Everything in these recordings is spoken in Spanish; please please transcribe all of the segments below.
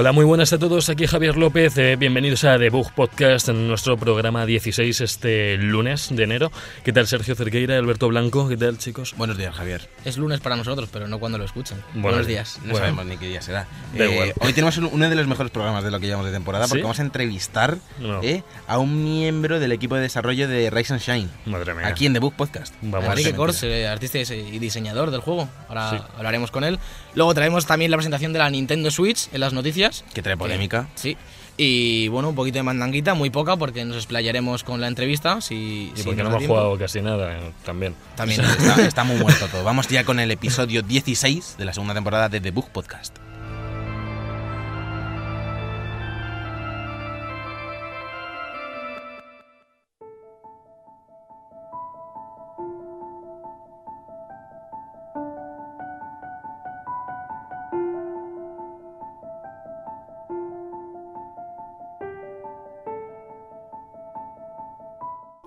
Hola, muy buenas a todos. Aquí Javier López. eh, bienvenidos a Debug Podcast, en nuestro programa 16 este lunes de enero. ¿Qué tal Sergio Cerqueira, Alberto Blanco? ¿Qué tal, chicos? Buenos días, Javier. Es lunes para nosotros, pero no cuando lo escuchan. Bueno, Buenos días. No Bueno. sabemos ni qué día será. Da Eh, igual. hoy tenemos un- uno de los mejores programas de lo que llevamos de temporada porque ¿Sí? vamos a entrevistar No. eh, a un miembro del equipo de desarrollo de Rise and Shine. Madre mía. Aquí en The Book Podcast. Vamos. Enrique Kors, eh, artista y diseñador del juego. Ahora Sí. hablaremos con él. Luego traemos también la presentación de la Nintendo Switch en las noticias. Que trae polémica. Sí. Y bueno, un poquito de mandanguita, muy poca, porque nos explayaremos con la entrevista. Si, Y si porque no hemos jugado casi nada eh, también. También. Está, está muy muerto todo. Vamos ya con el episodio 16 de la segunda temporada de The Book Podcast.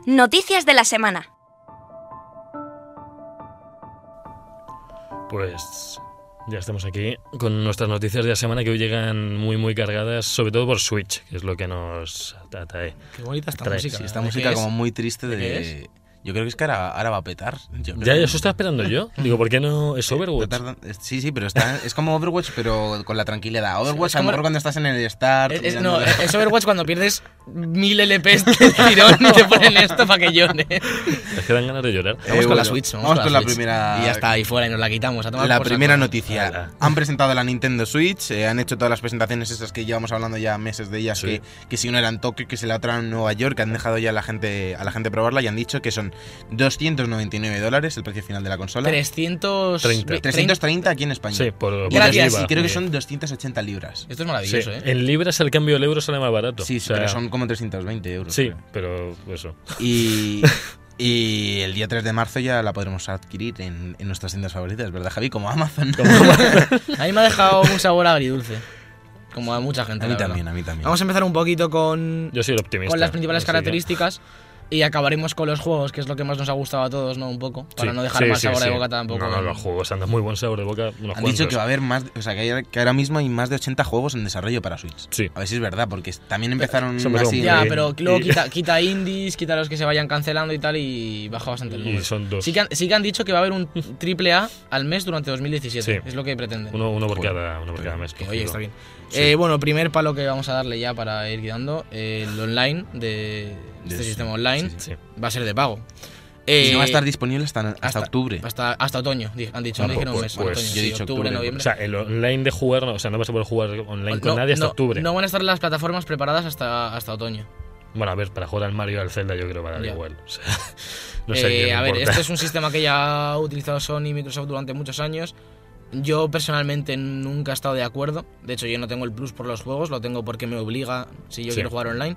Noticias de la semana. Pues ya estamos aquí con nuestras noticias de la semana que hoy llegan muy, muy cargadas, sobre todo por Switch, que es lo que nos atrae. Qué bonita esta Trae, música. Sí, esta ¿De música como muy triste ¿De de... Yo creo que es que ahora, ahora va a petar. Yo Ya, eso estaba esperando yo. Digo, ¿por qué no es Overwatch? Sí, sí, pero está, es como Overwatch, pero con la tranquilidad. Overwatch, es a lo mejor cuando estás en el start. Es, es- no, es Overwatch cuando pierdes mil LPs de tirón y te ponen esto para que llore. Es que dan ganas de llorar. Vamos Eh, con la Switch. Vamos, vamos con, la, Switch. primera- Y ya está, ahí fuera y nos la quitamos. a tomar La primera saco. noticia. Ala. Han presentado la Nintendo Switch, eh, han hecho todas las presentaciones esas que llevamos hablando ya meses de ellas, Sí. que, que si una era en Tokio, que si la otra en Nueva York, que han dejado ya a la gente a la gente probarla y han dicho que son 299 dólares el precio final de la consola. 330. 330 aquí en España. Sí, por, por Gracias. IVA. Y creo que son 280 libras. Esto es Sí, maravilloso, ¿eh? En libras el cambio del euro sale más barato. Sí, O sí, sea, pero son como 320 euros. Sí, creo. pero eso. Y, y el día 3 de marzo ya la podremos adquirir en, en nuestras tiendas favoritas, ¿verdad, Javi? Como Amazon. A mí me ha dejado un sabor agridulce. Como a mucha gente. a mí la verdad. también, a mí también. Vamos a empezar un poquito con, Yo soy el optimista. con las principales que- características y acabaremos con los juegos, que es lo que más nos ha gustado a todos, ¿no? Un poco. Para Sí, no dejar sí, mal sí, sabor de boca tampoco. No, no, los juegos andan muy buen sabor de boca. Han dicho cuantos. que va a haber más, o sea, que, hay- que ahora mismo hay más de 80 juegos en desarrollo para Switch. Sí. A ver si es verdad, porque también empezaron así. Ya, Y- pero luego y- quita, quita indies, quita los que se vayan cancelando y tal, y baja bastante el Y número. son dos. Sí que, han, sí que han dicho que va a haber un triple A al mes durante 2017. Sí. Es lo que pretenden. Uno, uno por cada, uno por cada mes. Que, oye, está bien. Sí. Eh, bueno, primer palo que vamos a darle ya para ir guiando, eh, el online de este sistema online sí, Sí. va a ser de pago. Y Eh, no va a estar disponible hasta, hasta, hasta- octubre. Hasta, hasta otoño, han dicho, no dijeron un pues- mes, pues otoño, yo he sí, dicho octubre, octubre, O noviembre. sea, el online de jugar, no, o sea, no vas a poder jugar online con no, nadie hasta no, octubre. No van a estar las plataformas preparadas hasta, hasta otoño. Bueno, a ver, para jugar al Mario y al Zelda yo creo que va a dar Ya. igual. O sea, no sé. Eh, a ver, importa. este es un sistema que ya ha utilizado Sony y Microsoft durante muchos años. Yo personalmente nunca he estado de acuerdo. De hecho, yo no tengo el plus por los juegos, lo tengo porque me obliga si yo Sí. quiero jugar online.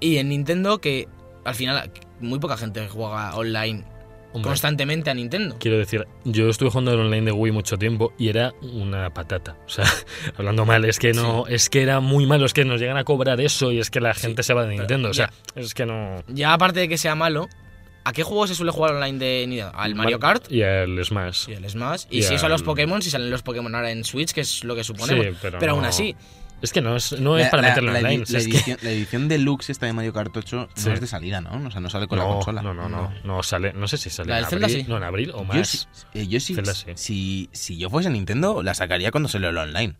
Y en Nintendo, que al final muy poca gente juega online Hombre, constantemente a Nintendo. Quiero decir, yo estuve jugando al online de Wii mucho tiempo y era una patata. O sea, hablando mal, es que no, es que era muy malo, es que nos llegan a cobrar eso y es que la gente se va de Nintendo. O sea, ya. es que no. Ya aparte de que sea malo, ¿a qué juego se suele jugar online de Nintendo? ¿Al Mario Kart? Y al Smash. Y el Smash. Y, Y si son los al- Pokémon, si salen los Pokémon ahora en Switch, que es lo que suponemos. Sí, pero pero aún así, Es que no es, no es La- para la- meterlo la, online. la es que- edición, la edición deluxe esta de Mario Kart 8 Sí. no es de salida, ¿no? O sea, no sale con la consola. no, no, no, no sale, no sé si sale La en del Zelda abril, sí. no en abril o Yo más. eh, yo sí, Zelda sí. si, si yo fuese Nintendo, la sacaría cuando salió el online.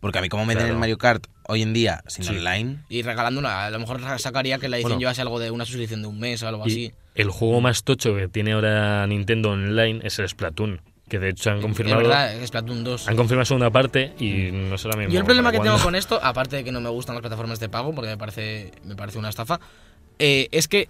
Porque a mí, como meten Claro. el Mario Kart hoy en día sin Sí. online, y regalando una, a lo mejor sacaría que la edición Bueno. llevase algo de una suscripción de un mes o algo Y así. El juego más tocho que tiene ahora Nintendo Online es el Splatoon, que de hecho han confirmado, Es verdad, Splatoon 2. han confirmado segunda parte y no ahora mismo. Yo el problema que tengo con esto, aparte de que no me gustan las plataformas de pago, porque me parece, me parece una estafa, eh, es que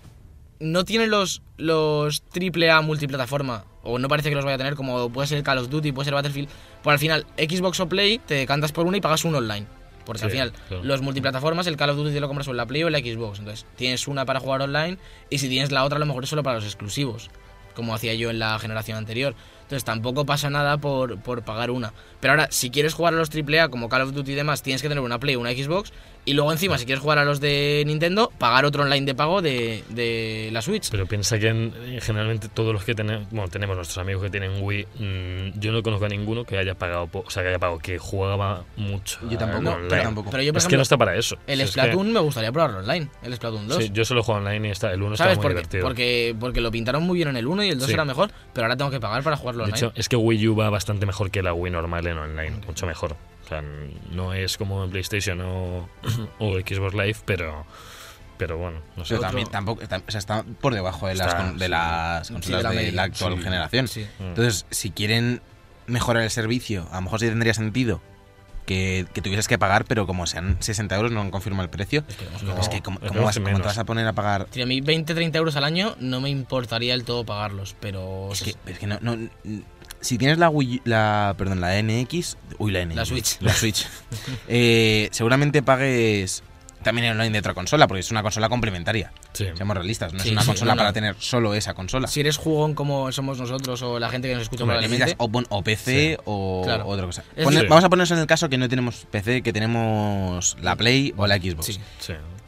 no tiene los, los AAA multiplataforma, o no parece que los vaya a tener, como puede ser Call of Duty, puede ser Battlefield. Por al final, Xbox o Play, te decantas por una y pagas un online. Porque al Sí, final, claro. los multiplataformas, el Call of Duty te lo compras o en la Play o en la Xbox. Entonces, tienes una para jugar online y si tienes la otra, a lo mejor es solo para los exclusivos. como hacía yo en la generación anterior. Entonces tampoco pasa nada por, por pagar una. Pero ahora, si quieres jugar a los AAA como Call of Duty y demás, tienes que tener una Play o una Xbox. Y luego encima, si quieres jugar a los de Nintendo, pagar otro online de pago de, de la Switch. Pero piensa que en- generalmente todos los que tenemos, bueno, tenemos nuestros amigos que tienen Wii, mm, yo no conozco a ninguno que haya pagado, o sea, que haya pagado, que jugaba mucho. Yo tampoco, pero tampoco. Pero yo, por es que no está para eso. el Si es que- Splatoon me gustaría probarlo online. El Splatoon 2. sí, yo solo juego online y está, el 1 está ¿Sabes? muy Porque, divertido. porque, porque lo pintaron muy bien en el 1 y el 2 Sí. era mejor, pero ahora tengo que pagar para jugarlo de online. hecho, es que Wii U va bastante mejor que la Wii normal en online, mucho mejor. O sea, no es como en PlayStation o, o Xbox Live, pero, pero bueno, no sé. Pero otro- también tampoco, tam- o sea, está por debajo de las, Está, con- de sí. las Sí, consolas de la de, media. la actual Sí. generación. Sí. Mm. Entonces, si quieren mejorar el servicio, a lo mejor sí tendría sentido que, que tuvieses que pagar, pero como sean 60 euros no han confirmado el precio. No, es que, ¿cómo, esperemos cómo vas, que te vas a poner a pagar? Tío, a mí 20, 30 euros al año no me importaría el todo pagarlos, pero... Es que, es que no, no- Si tienes la Wii, la, perdón, la NX, uy, la NX, La Switch. la Switch, eh, seguramente pagues también en online de otra consola, porque es una consola complementaria. Sí. Seamos realistas, no Sí, es una sí, consola no, no. para tener solo esa consola. Si eres jugón como somos nosotros o la gente que nos escucha metas o, o PC o Claro. otra cosa. Vamos a ponernos en el caso que no tenemos PC, que tenemos la Play o la Xbox.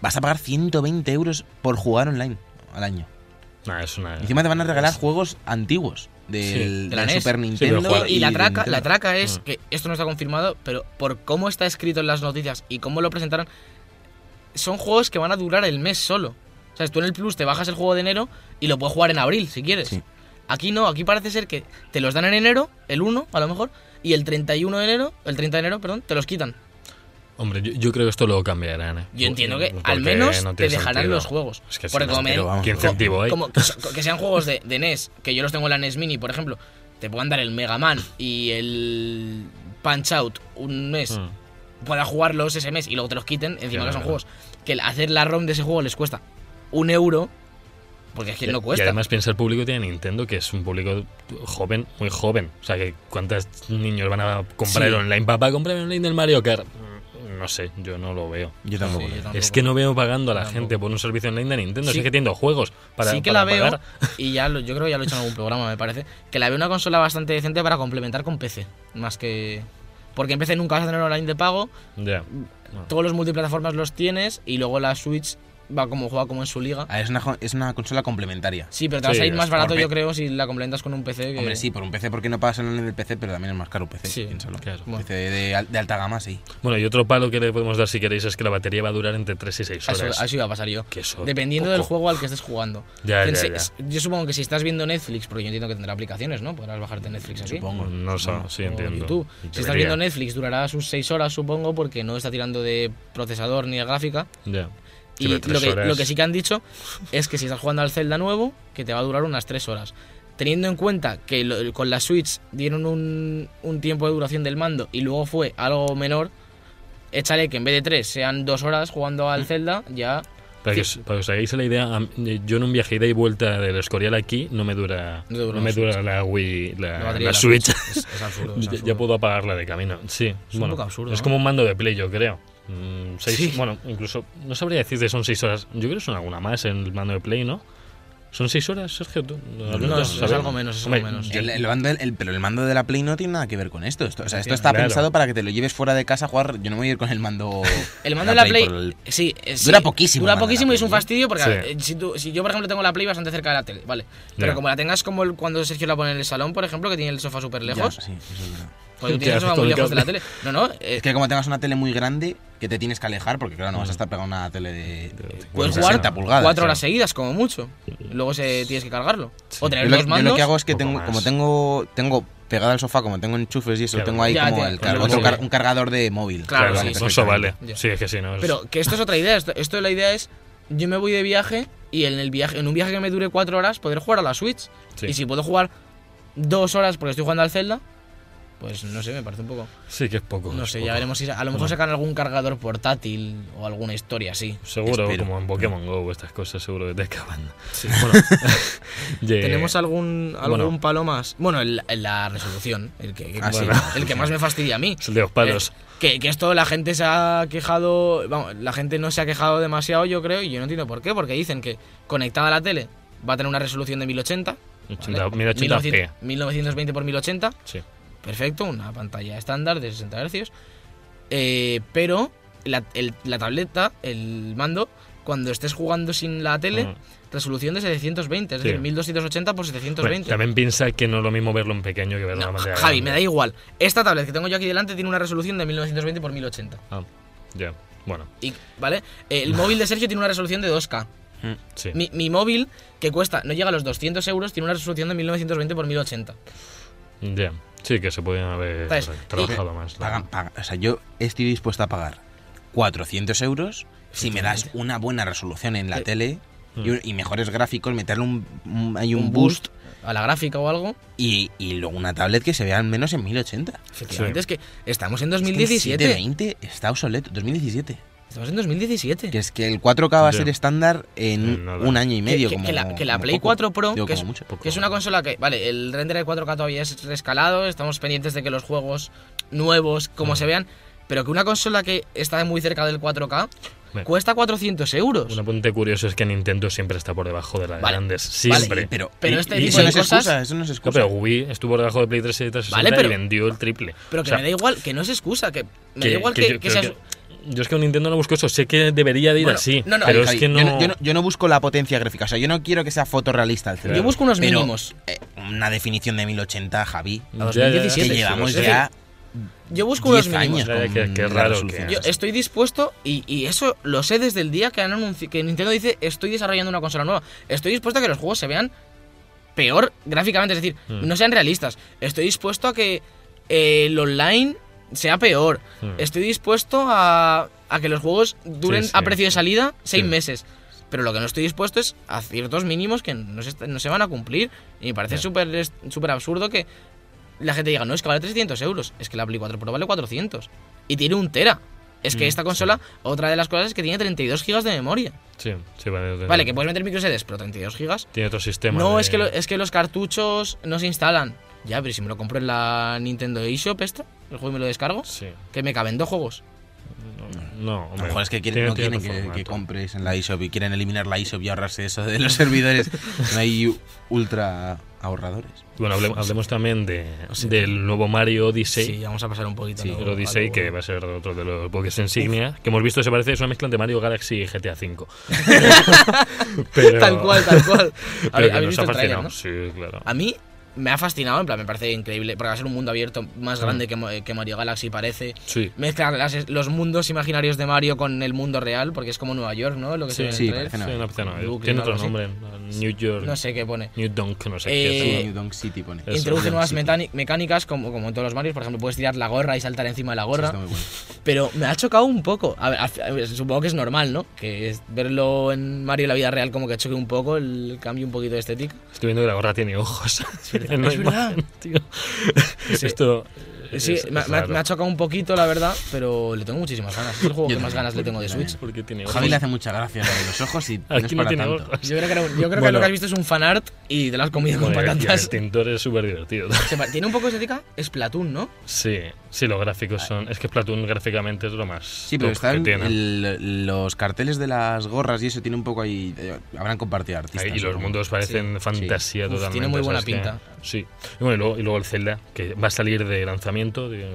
Vas a pagar 120 euros por jugar online al año. Nah, es una... Y encima te van a regalar juegos antiguos del, Sí, de la del NES. Super Nintendo. Y, y la traca, la traca es Mm. que esto no está confirmado, pero por cómo está escrito en las noticias y cómo lo presentaron, son juegos que van a durar el mes solo. O sea, tú en el Plus te bajas el juego de enero y lo puedes jugar en abril si quieres. Sí. Aquí no, aquí parece ser que te los dan en enero, el 1 a lo mejor, y el 31 de enero, el 30 de enero, perdón, te los quitan. Hombre, yo, yo creo que esto lo cambiarán. ¿eh? Yo entiendo que Porque al menos no te tiene dejarán sentido. los juegos. Es que Porque no, como me- pero vamos, ¿Qué incentivo hay? como que, sean juegos de, de NES, que yo los tengo en la NES Mini, por ejemplo, te puedan dar el Mega Man y el Punch Out un mes, Mm. pueda jugarlos ese mes y luego te los quiten, encima Claro. que son juegos que el hacer la ROM de ese juego les cuesta un euro, porque es que Y- no Y cuesta. además piensa el público de Nintendo, que es un público joven, muy joven. O sea, que ¿cuántos niños van a comprar Sí. online? Papá, comprar online del Mario Kart. No sé, yo no lo veo. Yo tampoco. Sí, yo tampoco. Es que no veo pagando a la Tampoco. gente por un servicio online de Nintendo. Sí. Sí que tiendo juegos para, sí que para la veo, pagar. y ya lo- yo creo que ya lo he hecho en algún programa, me parece, que la veo una consola bastante decente para complementar con PC, más que... Porque en PC nunca vas a tener online de pago, Ya. todos los multiplataformas los tienes y luego la Switch va como juega como en su liga. Es, una, es una consola complementaria. Sí, pero te vas Sí, a ir más barato, yo creo, si la complementas con un PC. Que... Hombre, sí, por un PC porque no pagas el online del PC, pero también es más caro un PC. Sí, piénsalo. claro. Bueno. PC de, al- de alta gama, sí. Bueno, y otro palo que le podemos dar si queréis es que la batería va a durar entre 3 y 6 A eso, horas. a eso iba a pasar yo. Que eso Dependiendo poco. del juego al que estés jugando. Ya, Que ya, se- ya. Yo supongo que si estás viendo Netflix, porque yo entiendo que tendrá aplicaciones, ¿no? Podrás bajarte Netflix aquí. Supongo. No sé, sí, o entiendo. YouTube. Si estás viendo Netflix, durará sus 6 horas, supongo, porque no está tirando de procesador ni de gráfica. Ya. Sí, Y lo que, lo que sí que han dicho es que si estás jugando al Zelda nuevo, que te va a durar unas 3 horas. Teniendo en cuenta que lo- con la Switch dieron un, un tiempo de duración del mando y luego fue algo menor, échale que en vez de 3 sean 2 horas jugando Mm. al Zelda, ya... Para que, os, para que os hagáis la idea, mí- yo en un viaje ida y vuelta del Escorial aquí no me dura, No me la dura la Wii, la, La la, la Switch. Es, es absurdo. es Ya- absurdo. ya puedo apagarla de camino. Sí, un bueno, poco absurdo, Es ¿no? como un mando de Play, yo creo. Mm, seis- Sí. Bueno, incluso, no sabría decirte son 6 horas. Yo creo que son alguna más en el mando de Play, ¿no? ¿Son 6 horas, Sergio? ¿Tú? No, es- es ¿sabes? algo menos, es algo menos. yo- El, el mando el- pero el mando de la Play no tiene nada que ver con esto. esto o sea, esto está Claro. pensado para que te lo lleves fuera de casa a jugar. Yo no me voy a ir con el mando. El mando de la Play, el- sí, eh, sí, Dura poquísimo Dura poquísimo y es un Play, ¿eh? fastidio porque Sí. eh, si, tú- si yo, por ejemplo, tengo la Play bastante cerca de la tele, vale. Pero Ya. como la tengas como el- cuando Sergio la pone en el salón, por ejemplo, que tiene el sofá súper Ya, lejos, sí, eso es verdad. Pues tú ¿Qué tienes el haces sofá con muy el lejos de la cable? tele. No, no, eh, Es que como tengas una tele muy grande, que te tienes que alejar, porque claro, no vas a estar pegado a una tele de, de puedes 60 jugar pulgadas. cuatro horas seguidas, como mucho. Luego se, tienes que cargarlo. O Yo tener lo, dos yo lo mandos. que hago es que tengo, como tengo, tengo pegado al sofá, como tengo enchufes y eso, Claro. tengo ahí Ya, como el car- otro car- un cargador de móvil. Claro, Claro, sí, eso vale. Ya. Sí, es que sí, no es- Pero que esto es otra idea. Esto, esto la idea es, yo me voy de viaje y en el viaje, en un viaje que me dure cuatro horas, poder jugar a la Switch. Sí. Y si puedo jugar dos horas porque estoy jugando al Zelda, pues no sé, me parece un poco. Sí que es poco. No es sé, poco. ya veremos si a lo mejor sacan algún cargador portátil o alguna historia así. Seguro, Espero. como en Pokémon Go o estas cosas, seguro que te acaban. Bueno, ye- ¿Tenemos algún, algún bueno. palo más? Bueno, el- el- la resolución, el que, que- Ah, sí. bueno, el que más me fastidia a mí. Es el de los palos. Eh, que, que esto la gente se ha quejado, vamos, la gente no se ha quejado demasiado, yo creo, y yo no entiendo por qué, porque dicen que conectada a la tele va a tener una resolución de 1080, 80, ¿vale? 1080p. 1920 por 1080, Sí. Perfecto, una pantalla estándar de 60 Hz. Eh, pero la, el- la tableta, el mando, cuando estés jugando sin la tele, Mm. resolución de 720, es Sí. decir, 1280 por Bueno, 720. también piensa que no es lo mismo verlo en pequeño que verlo No, en la pantalla Javi, grande. me da igual. Esta tablet que tengo yo aquí delante tiene una resolución de 1920 por 1080. Ah, ya. Bueno, Y, ¿Vale? El móvil de Sergio tiene una resolución de 2K. sí. Mi, mi móvil, que cuesta, no llega a los 200 euros, tiene una resolución de 1920 por 1080. Ya. Sí, que se podían haber trabajado más. Pagan- pagan- o sea, yo estoy dispuesto a pagar 400 euros si me das una buena resolución en la Eh, tele y, mm. un- y mejores gráficos, meterle un, un- hay un, Un boost, A la gráfica o algo. y, y luego una tablet que se vea al menos en 1080. Efectivamente, Sí. es que estamos en Es que el 2017. 720 está obsoleto, 2017. Estamos en 2017. Que es que el 4K va a ser estándar en nada. un año y medio. que, como, que la, que la como Play poco. 4 Pro, Digo, que, es, mucho. Que es una consola que, vale, el render de 4K todavía es rescalado, estamos pendientes de que los juegos nuevos, como Mm. se vean, pero que una consola que está muy cerca del 4K Bueno. cuesta 400 euros. Un apunte curioso es que Nintendo siempre está por debajo de las Vale. grandes. Vale, Siempre. pero, Pero y- este y tipo eso de no es cosas- excusa, eso no es No, excusa. pero Wii estuvo por debajo de Play 3 y 360 Vale, pero- y vendió el triple. pero que O sea, me da igual, que no es excusa, que me que- da igual que que, que seas- que- Yo es que un Nintendo no busco eso. Sé que debería de ir Bueno, así. no, no, pero Javi, es que no. yo, no, yo no- yo no busco la potencia gráfica, o sea, yo no quiero que sea fotorrealista el Claro. Yo busco unos Pero, mínimos. eh, una definición de 1080, Javi. Ya, ya, ya, 2017, Que llevamos sí, ya Yo busco unos 10 mínimos. años. Con la raro que- Yo estoy dispuesto, y, y eso lo sé desde el día que, han anunci- que Nintendo dice estoy desarrollando una consola nueva. Estoy dispuesto a que los juegos se vean peor gráficamente, es decir, Mm. no sean realistas. Estoy dispuesto a que eh, el online sea peor. Mm. Estoy dispuesto a, a que los juegos duren Sí, sí. a precio de salida seis Sí. meses. Pero lo que no estoy dispuesto es a ciertos mínimos que no se, no se van a cumplir. Y me parece súper absurdo que la gente diga, no, es que vale 300 euros. Es que la Play 4 Pro vale 400. Y tiene un tera. Es que Mm, esta consola, otra de las cosas es que tiene 32 gigas de memoria. Sí, sí, vale. Vale, que puedes meter micro SDs, pero 32 gigas. Tiene otro sistema. No, de- es, que lo- es que los cartuchos no se instalan. Ya, pero si me lo compro en la Nintendo eShop esta, el juego y me lo descargo, Sí. que me caben dos juegos. No, A lo hombre, mejor es que quieren, tiene- no tiene quieren que, compres en la eShop y quieren eliminar la eShop y ahorrarse eso de los servidores. No hay ultra ahorradores. Bueno, hable- hablemos también de, del nuevo Mario Odyssey. Sí, vamos a pasar un poquito. Sí. El Odyssey, Algo- que va a ser otro de los Pokémon insignia, que hemos visto se parece, es una mezcla entre Mario Galaxy y GTA V. Pero- Tal cual, tal cual. Pero ¿Habéis que habéis nos visto ha el tráiler, fascinado. no? Sí, claro. A mí me ha fascinado, en plan, me parece increíble, porque va a ser un mundo abierto más Mm. grande que, que Mario Galaxy parece. Sí. Mezcla las- los mundos imaginarios de Mario con el mundo real, porque es como Nueva York, ¿no? Lo que se en el sí, parece Sí, York. opción, no, Tiene otro nombre. New York. No sé qué pone. New Dunk, no sé Eh, qué. Sí, es. New Donk City pone. Eso. Introduce nuevas Donk mecánicas, como, como en todos los Marios, por ejemplo, puedes tirar la gorra y saltar encima de la Sí, gorra. está muy bueno. Pero me ha chocado un poco. A ver, a- a ver, supongo que es normal, ¿no? Que es verlo en Mario en la vida real como que choque un poco el cambio un poquito de estética. Estoy viendo que la gorra tiene ojos. verdad, En la es verdad. tío. Esto. Sí, es- me, es me ha- raro. me ha chocado un poquito, la verdad, pero le tengo muchísimas ganas. Es el juego Yo que más ganas le tengo de Switch. Porque tiene ojos. Javi le hace mucha gracia lo de los ojos y no es Aquí no para tiene tanto. ojos. Yo creo que, era un- yo creo que Bueno. lo que has visto es un fanart y te lo has comido con Bueno, el patatas. tintor es súper divertido. Tiene un poco de estética Splatoon, ¿no? Sí, sí, los gráficos son. Es que Splatoon gráficamente es lo más. Sí, pero están que tiene. el- los carteles de las gorras y eso tiene un poco ahí. eh, habrán compartido artistas. Ahí, y los mundos parecen fantasía Uf, totalmente. tiene muy buena pinta. Sí. Y, bueno, y, luego, y luego el Zelda, que va a salir de lanzamiento, de-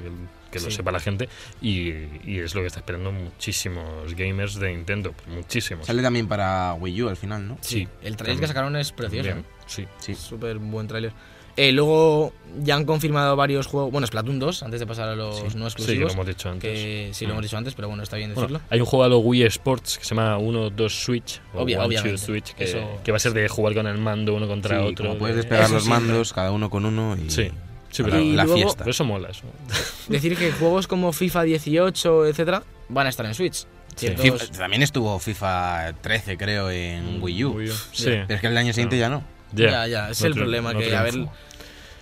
que lo Sí. sepa la gente, y, y es lo que está esperando muchísimos gamers de Nintendo. Muchísimos. Sale también para Wii U al final, ¿no? Sí. El trailer que sacaron es precioso. Bien, ¿eh? sí. Sí. Súper buen tráiler. Eh, luego ya han confirmado varios juegos. Bueno, Splatoon 2, antes de pasar a los Sí. no Sí, que lo exclusivos. hemos dicho antes. que sí lo Mm. hemos dicho antes, pero bueno, está bien Bueno, decirlo. hay un juego a lo Wii Sports que se llama 1, 2 Switch. O Obvia- One, obviamente. Two Switch, que, Eso- que va a ser de jugar con el mando uno contra Sí, otro. como puedes de- despegar Eso los siempre. mandos, cada uno con uno y. Sí, sí, pero, Y la luego- fiesta. pero eso mola. Eso. Decir que juegos como FIFA 18, etcétera, van a estar en Switch. Sí. FIFA- también estuvo FIFA 13, creo, en Wii U. Sí. Pero es que el año siguiente ya no. Ya, ya, es no el problema. no que, a ver, triunfó.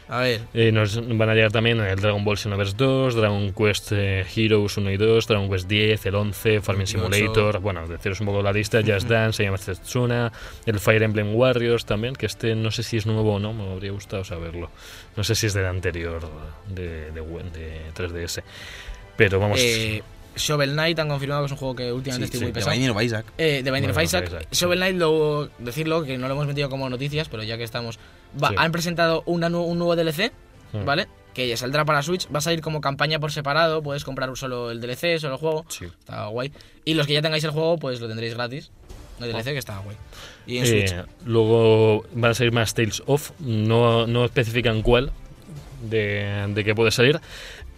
a ver, Eh, nos van a llegar también el Dragon Ball Xenoverse 2, Dragon Quest eh, Heroes 1 y 2, Dragon Quest 10, el 11, Farming 18. Simulator, bueno, deciros un poco la lista, Just Dance, se llama Setsuna, el Fire Emblem Warriors también, que este no sé si es nuevo o no, me habría gustado saberlo. No sé si es del anterior de, de, de 3DS. Pero vamos, eh, Shovel Knight han confirmado que es un juego que últimamente Sí, estoy sí, muy de pesado. Binding of Isaac. Eh, de Binding of Bueno, Isaac. Isaac, sí. Shovel Knight, lo, decirlo, que no lo hemos metido como noticias, pero ya que estamos, va- Sí. han presentado una un nuevo DLC. ¿vale? Que ya saldrá para Switch, va a salir como campaña por separado, puedes comprar solo el DLC, solo el juego, Sí. está guay. Y los que ya tengáis el juego, pues lo tendréis gratis. El DLC que está guay. Y en Eh, Switch. luego van a salir más Tales of, no, no especifican cuál de, de qué puede salir.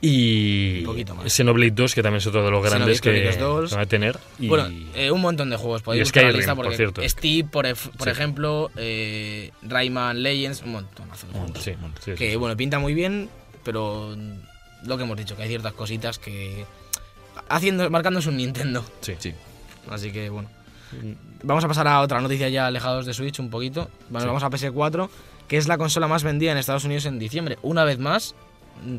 Y Un poquito más. Xenoblade 2, que también es otro de los grandes Xenoblade que, Chronicles 2. que van a tener. Y Bueno, eh, un montón de juegos. Podéis buscar la lista por cierto. Steve, por, ef- por Sí. ejemplo, eh, Rayman Legends, un montón. de juegos. sí, sí, sí. Que bueno, pinta muy bien, pero lo que hemos dicho, que hay ciertas cositas que. haciendo Marcándose un Nintendo. Sí. Sí. Así que bueno. Vamos a pasar a otra noticia ya alejados de Switch un poquito. Bueno, Sí. Vamos a PS4, que es la consola más vendida en Estados Unidos en diciembre. Una vez más,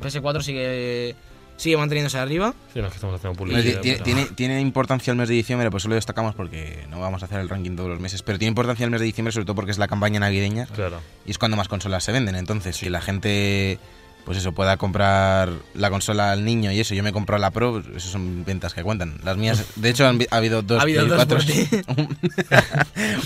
PS4 sigue sigue manteniéndose arriba. Sí, no, es que estamos haciendo publicidad. ti- tiene, tiene- tiene importancia el mes de diciembre, pues solo destacamos porque no vamos a hacer el ranking todos los meses, pero tiene importancia el mes de diciembre sobre todo porque es la campaña navideña Claro. y es cuando más consolas se venden. Entonces, si la gente, pues eso, pueda comprar la consola al niño y eso, yo me compro la Pro, eso son ventas que cuentan. Las mías, de hecho, han ha habido dos Ha habido dos por 4s,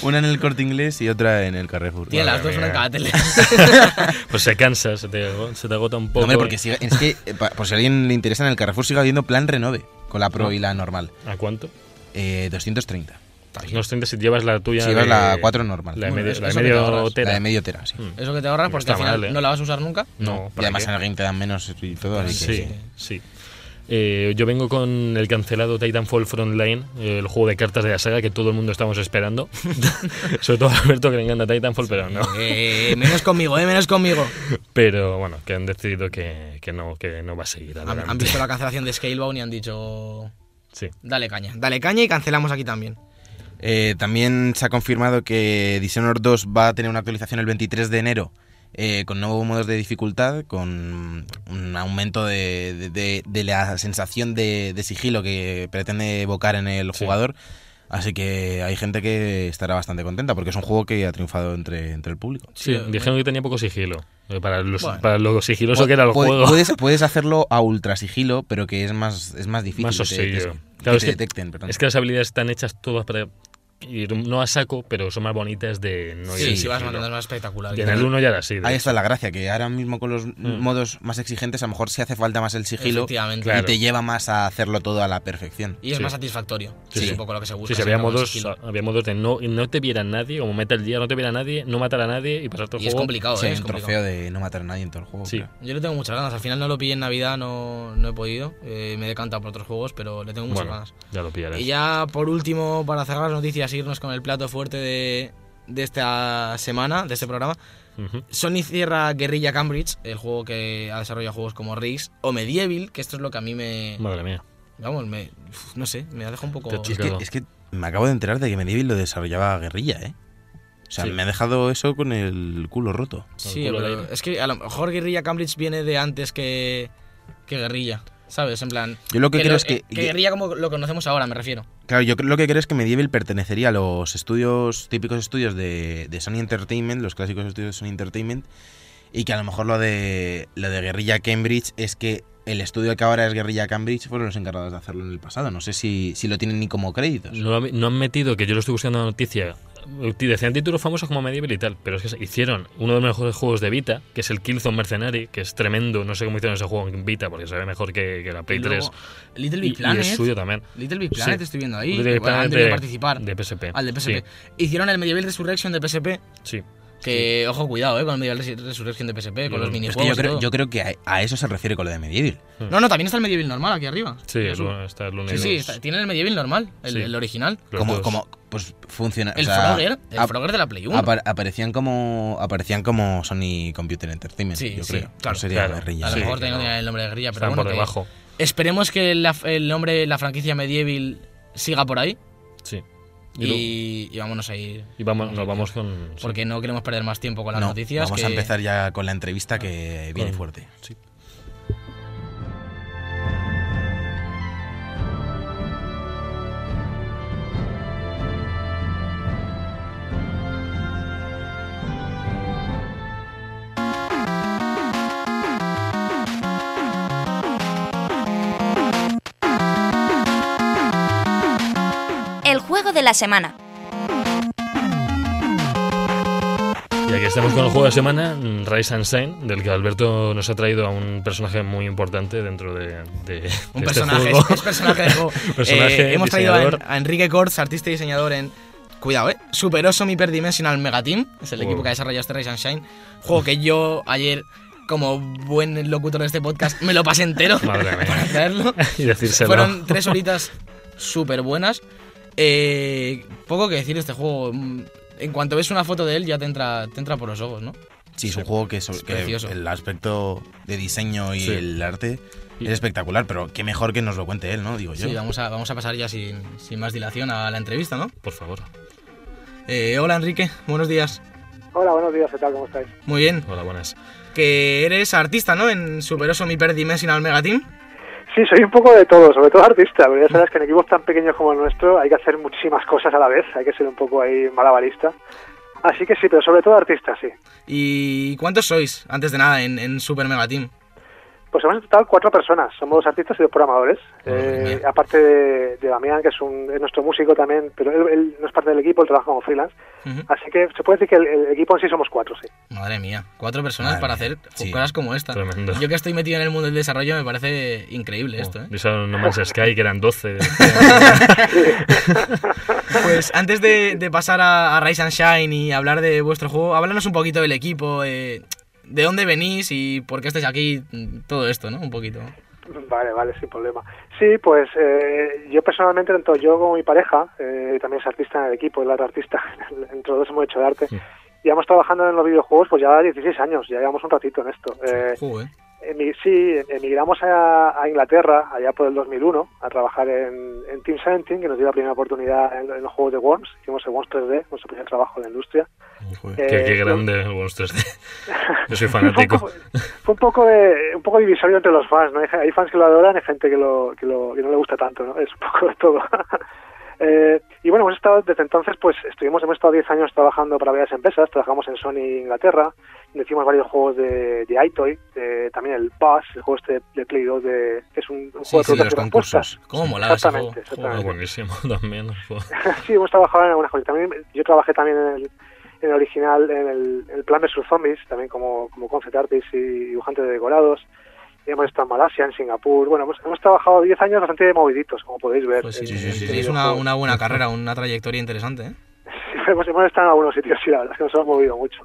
una en el corte inglés y otra en el Carrefour. Tiene las dos una en cada tele. Pues se cansa, se te, se te agota un No, poco. hombre, porque sigue- es que, eh, por si a alguien le interesa, en el Carrefour sigue habiendo plan renove con la Pro No. y la normal. ¿A cuánto? Eh, 230. No sé si llevas la tuya. Si llevas de- la 4 normal. La de medio, la de eso que te medio ahorras. tera. La de medio tera, sí. Mm. Eso que te ahorras No porque está al final mal, ¿eh? no la vas a usar nunca. No, Y ¿para además qué? en el game te dan menos y todo, así que... Sí, sí. Eh, yo vengo con el cancelado Titanfall Frontline, el juego de cartas de la saga que todo el mundo estamos esperando. Sobre todo a Alberto que le encanta Titanfall, pero no. Eh, menos conmigo, eh, menos conmigo. Pero bueno, que han decidido que, que no, que no va a seguir Han, adelante. han visto la cancelación de Scalebound y han dicho. Sí. Dale caña, dale caña y cancelamos aquí también. Eh, también se ha confirmado que Dishonored 2 va a tener una actualización el 23 de enero eh, con nuevos modos de dificultad, con un aumento de, de- de- de la sensación de, de sigilo que pretende evocar en el Sí. jugador. Así que hay gente que estará bastante contenta porque es un juego que ha triunfado entre, entre el público. Sí, Sí, dijeron que tenía poco sigilo. eh, Para, los, Bueno. para lo sigiloso que era el Pu- juego. Puedes, puedes hacerlo a ultra sigilo, pero que es más, es más difícil Más que te- sosillo. que Claro, te es que- detecten. perdón. Es que las habilidades están hechas todas para ir no a saco, pero son más bonitas de no ir sí, si vas es más espectacular. Y en el 1 ya era así. Ahí hecho. está la gracia, que ahora mismo con los Mm. modos más exigentes, a lo mejor sí hace falta más el sigilo Efectivamente. Claro. y te lleva más a hacerlo todo a la perfección. Y es Sí. más satisfactorio. Sí, Sí, sí. un poco lo que se busca. Sí, sí, había modos, había modos de no, no te viera nadie, como Metal Gear, no te viera nadie, no matar a nadie y pasar todo el Y es juego. complicado, Sí, ¿eh? Es un complicado. trofeo de no matar a nadie en todo el juego. Sí. creo. Yo le tengo muchas ganas. Al final no lo pillé en Navidad, no, no he podido. Eh, me he decantado por otros juegos, pero le tengo muchas Bueno, ganas. ya lo pillarás. Y ya por último, para cerrar las noticias, irnos con el plato fuerte de, de esta semana, de este programa. Sony cierra Guerrilla Cambridge, el juego que ha desarrollado juegos como Riggs o Medieval, que esto es lo que a mí me. Madre mía. Vamos, me. No sé, me ha dejado un poco. Es, que, es que me acabo de enterar de que Medieval lo desarrollaba Guerrilla, ¿eh? O sea, Sí. me ha dejado eso con el culo roto. Sí, culo pero es que a lo mejor Guerrilla Cambridge viene de antes que, que Guerrilla, ¿sabes? En plan... Yo lo que, creo lo- es que... eh, Guerrilla como lo conocemos ahora, me refiero. Claro, yo lo que creo es que Medieval pertenecería a los estudios, típicos estudios de, de Sony Entertainment, los clásicos estudios de Sony Entertainment, y que a lo mejor lo de, lo de Guerrilla Cambridge es que el estudio que ahora es Guerrilla Cambridge fueron los encargados de hacerlo en el pasado. No sé si, si lo tienen ni como créditos. No, ha- no han metido, que yo lo estoy buscando en la noticia, decían títulos famosos como Medieval y tal, pero es que hicieron uno de los mejores juegos de Vita, que es el Killzone Mercenary, que es tremendo, no sé cómo hicieron ese juego en Vita, porque se ve mejor que, que la Play Y 3. luego, Little Y, Big y Planet. es suyo también. Little Big Planet Sí. estoy viendo ahí. Little Big bueno, han Planet debido de- participar. De PSP. al de PSP. Sí, Hicieron el Medieval Resurrection de PSP. sí. Que, ojo, cuidado, eh, con el Medieval Res- Resurrection de PSP, con Mm, los es que Es minijuegos. que yo creo, yo creo que a, a eso se refiere con lo de Medieval. No, no, también está el Medieval normal aquí arriba. Sí, es está el Sí, sí, está- tiene el Medieval normal, el, Sí. el original. Como, como, pues funciona. El o sea, Frogger, el Frogger de la Play 1. apar- aparecían como aparecían como Sony Computer Entertainment, Sí, yo sí, creo. claro, No sería claro. Guerrilla. A lo Sí, mejor que no tenía el nombre de guerrilla, pero Están bueno. por que debajo. Esperemos que la- el nombre, la franquicia Medieval siga por ahí Sí. Y, y, vámonos a ir. y vamos, nos vamos con. sí. Porque no queremos perder más tiempo con las No, noticias. vamos que- a empezar ya con la entrevista que viene fuerte. Sí. Juego de la semana. Y aquí estamos con el juego de semana, mm, Rise and Shine, del que Alberto nos ha traído a un personaje muy importante dentro de, de- Un de personaje, este juego. es, es personaje de juego. Personaje, Eh, hemos traído a, a Enrique Corts, artista y diseñador en. Cuidado, eh. Super Awesome Hyperdimensional Megateam. Es el Wow. equipo que ha desarrollado este Rise and Shine. Juego que yo ayer, como buen locutor de este podcast, me lo pasé entero Madre mía. para traerlo. y decírselo. Fueron tres horitas súper buenas. Eh, poco que decir de este juego. Mm, En cuanto ves una foto de él, ya te entra, te entra por los ojos, ¿no? Sí, es un juego que, so- Es que precioso. el aspecto de diseño y Sí. el arte es espectacular, pero qué mejor que nos lo cuente él, ¿no? Digo yo. Sí, vamos a, vamos a pasar ya sin, sin más dilación a la entrevista, ¿no? Por favor. Eh, hola Enrique, buenos días. Hola, buenos días, ¿qué tal? ¿Cómo estáis? Muy bien. Hola, buenas. Que eres artista, ¿no? En Super Awesome Hyperdimensional Megateam. Sí, soy un poco de todo, sobre todo artista, pero ya sabes que en equipos tan pequeños como el nuestro hay que hacer muchísimas cosas a la vez, hay que ser un poco ahí malabarista. Así que sí, pero sobre todo artista, sí. ¿Y cuántos sois, antes de nada, en, Super Megateam? Pues somos en total cuatro personas, somos dos artistas y dos programadores. Eh, aparte de, de Damián, que es, un, es nuestro músico también, pero él, él no es parte del equipo, él trabaja como freelance. Así que se puede decir que el, el equipo en sí somos cuatro, sí. Madre mía, cuatro personas Madre para mía, hacer sí. cosas como esta. Tremendo. Yo que estoy metido en el mundo del desarrollo me parece increíble esto, ¿eh? Eso No Man's Sky, que eran 12. Pues antes de, de pasar a, a Rise and Shine y hablar de vuestro juego, háblanos un poquito del equipo, eh, de dónde venís y por qué estáis aquí, todo esto, ¿no? Un poquito. Vale, vale, sin problema. Sí, pues eh, yo personalmente, tanto yo como mi pareja, eh, también es artista en el equipo, es la artista, entre los dos hemos hecho de arte, Sí. llevamos trabajando en los videojuegos pues ya 16 años, ya llevamos un ratito en esto. Eh, Joder. Sí, emigramos a, a Inglaterra allá por el 2001 a trabajar en, en Team 17, que nos dio la primera oportunidad en, en los juegos de Worms, hicimos el Worms 3D, nuestro primer trabajo en la industria. Joder. qué, qué Eh, grande el Monsters. Yo soy fue un fanático. poco, fue un poco de, un poco divisorio entre los fans, ¿no? Hay, hay fans que lo adoran y gente que lo, que lo que no le gusta tanto, ¿no? Es un poco de todo. Eh, y bueno, hemos estado desde entonces, pues estuvimos, hemos estado 10 años trabajando para varias empresas, trabajamos en Sony Inglaterra, hicimos varios juegos de, de iToy, de- también el Buzz, el juego este de Play 2, de, que es un, un Sí, juego sí, de los propias concursos. ¿Cómo molaba ese juego? Exactamente. Ah, exactamente. buenísimo también. Sí, hemos trabajado en algunas cosas. También, yo trabajé también en el, en el original, en el, en el Plan vs Zombies, también como, como concept artist y dibujante de decorados. Hemos estado en Malasia, en Singapur. Bueno, hemos, hemos trabajado 10 años bastante moviditos, como podéis ver. Pues sí, sí, sí, sí, es una, una buena carrera, una trayectoria interesante, ¿eh? Hemos, hemos estado en algunos sitios, sí, la verdad es que nos hemos movido mucho.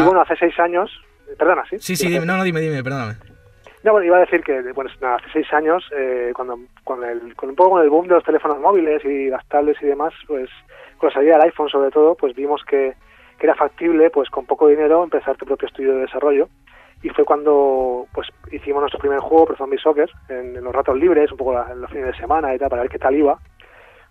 Y bueno, hace 6 años... Perdona, ¿sí? Sí, sí, dime, no, no, dime, dime, perdóname. No, bueno, iba a decir que bueno, nada, hace seis años, eh, cuando con, el, con un poco con el boom de los teléfonos móviles y las tablets y demás, pues con la salida del iPhone sobre todo, pues vimos que, que era factible, pues con poco dinero, empezar tu propio estudio de desarrollo. Y fue cuando pues hicimos nuestro primer juego, Pro Zombie Soccer, en, en los ratos libres, un poco la- en los fines de semana y tal, para ver qué tal iba.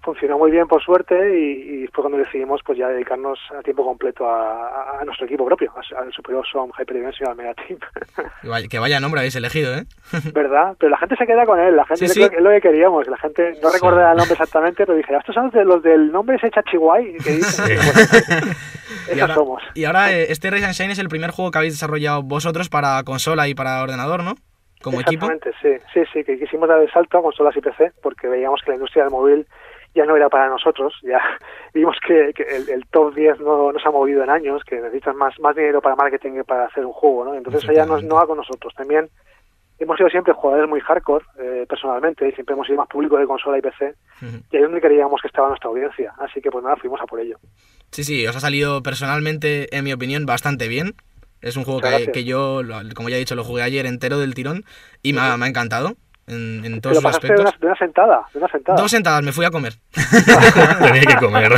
Funcionó muy bien, por suerte, y, y fue cuando decidimos pues ya dedicarnos a tiempo completo a, a- a nuestro equipo propio, al Super Awesome Hyperdimensional Mega Team. Que vaya, nombre habéis elegido, ¿eh? ¿Verdad? Pero la gente se queda con él, la gente Sí, sí. es lo que queríamos, la gente no Sí. recuerda el nombre exactamente, pero dije, estos son los, de, los del nombre ese Chachiguay que dicen. Bueno, Y ahora, somos. y ahora, eh, este Rise and Shine es el primer juego que habéis desarrollado vosotros para consola y para ordenador, ¿no? Como equipo. Exactamente, sí, sí, sí, que quisimos dar el salto a consolas y PC porque veíamos que la industria del móvil ya no era para nosotros, ya vimos que, que el, el top 10 no, no se ha movido en años, que necesitas más, más dinero para marketing que para hacer un juego, ¿no? Entonces eso ya no, no va con nosotros. También hemos sido siempre jugadores muy hardcore, eh, personalmente, y siempre hemos sido más públicos de consola y PC, y ahí es donde creíamos que estaba nuestra audiencia. Así que pues nada, fuimos a por ello. Sí, sí, os ha salido personalmente, en mi opinión, bastante bien. Es un juego que, que yo, como ya he dicho, lo jugué ayer entero del tirón y me ha, me ha encantado en, en todos los pasaste de aspectos. una, de una sentada, de una sentada. Dos sentadas, me fui a comer. Tenía que comer.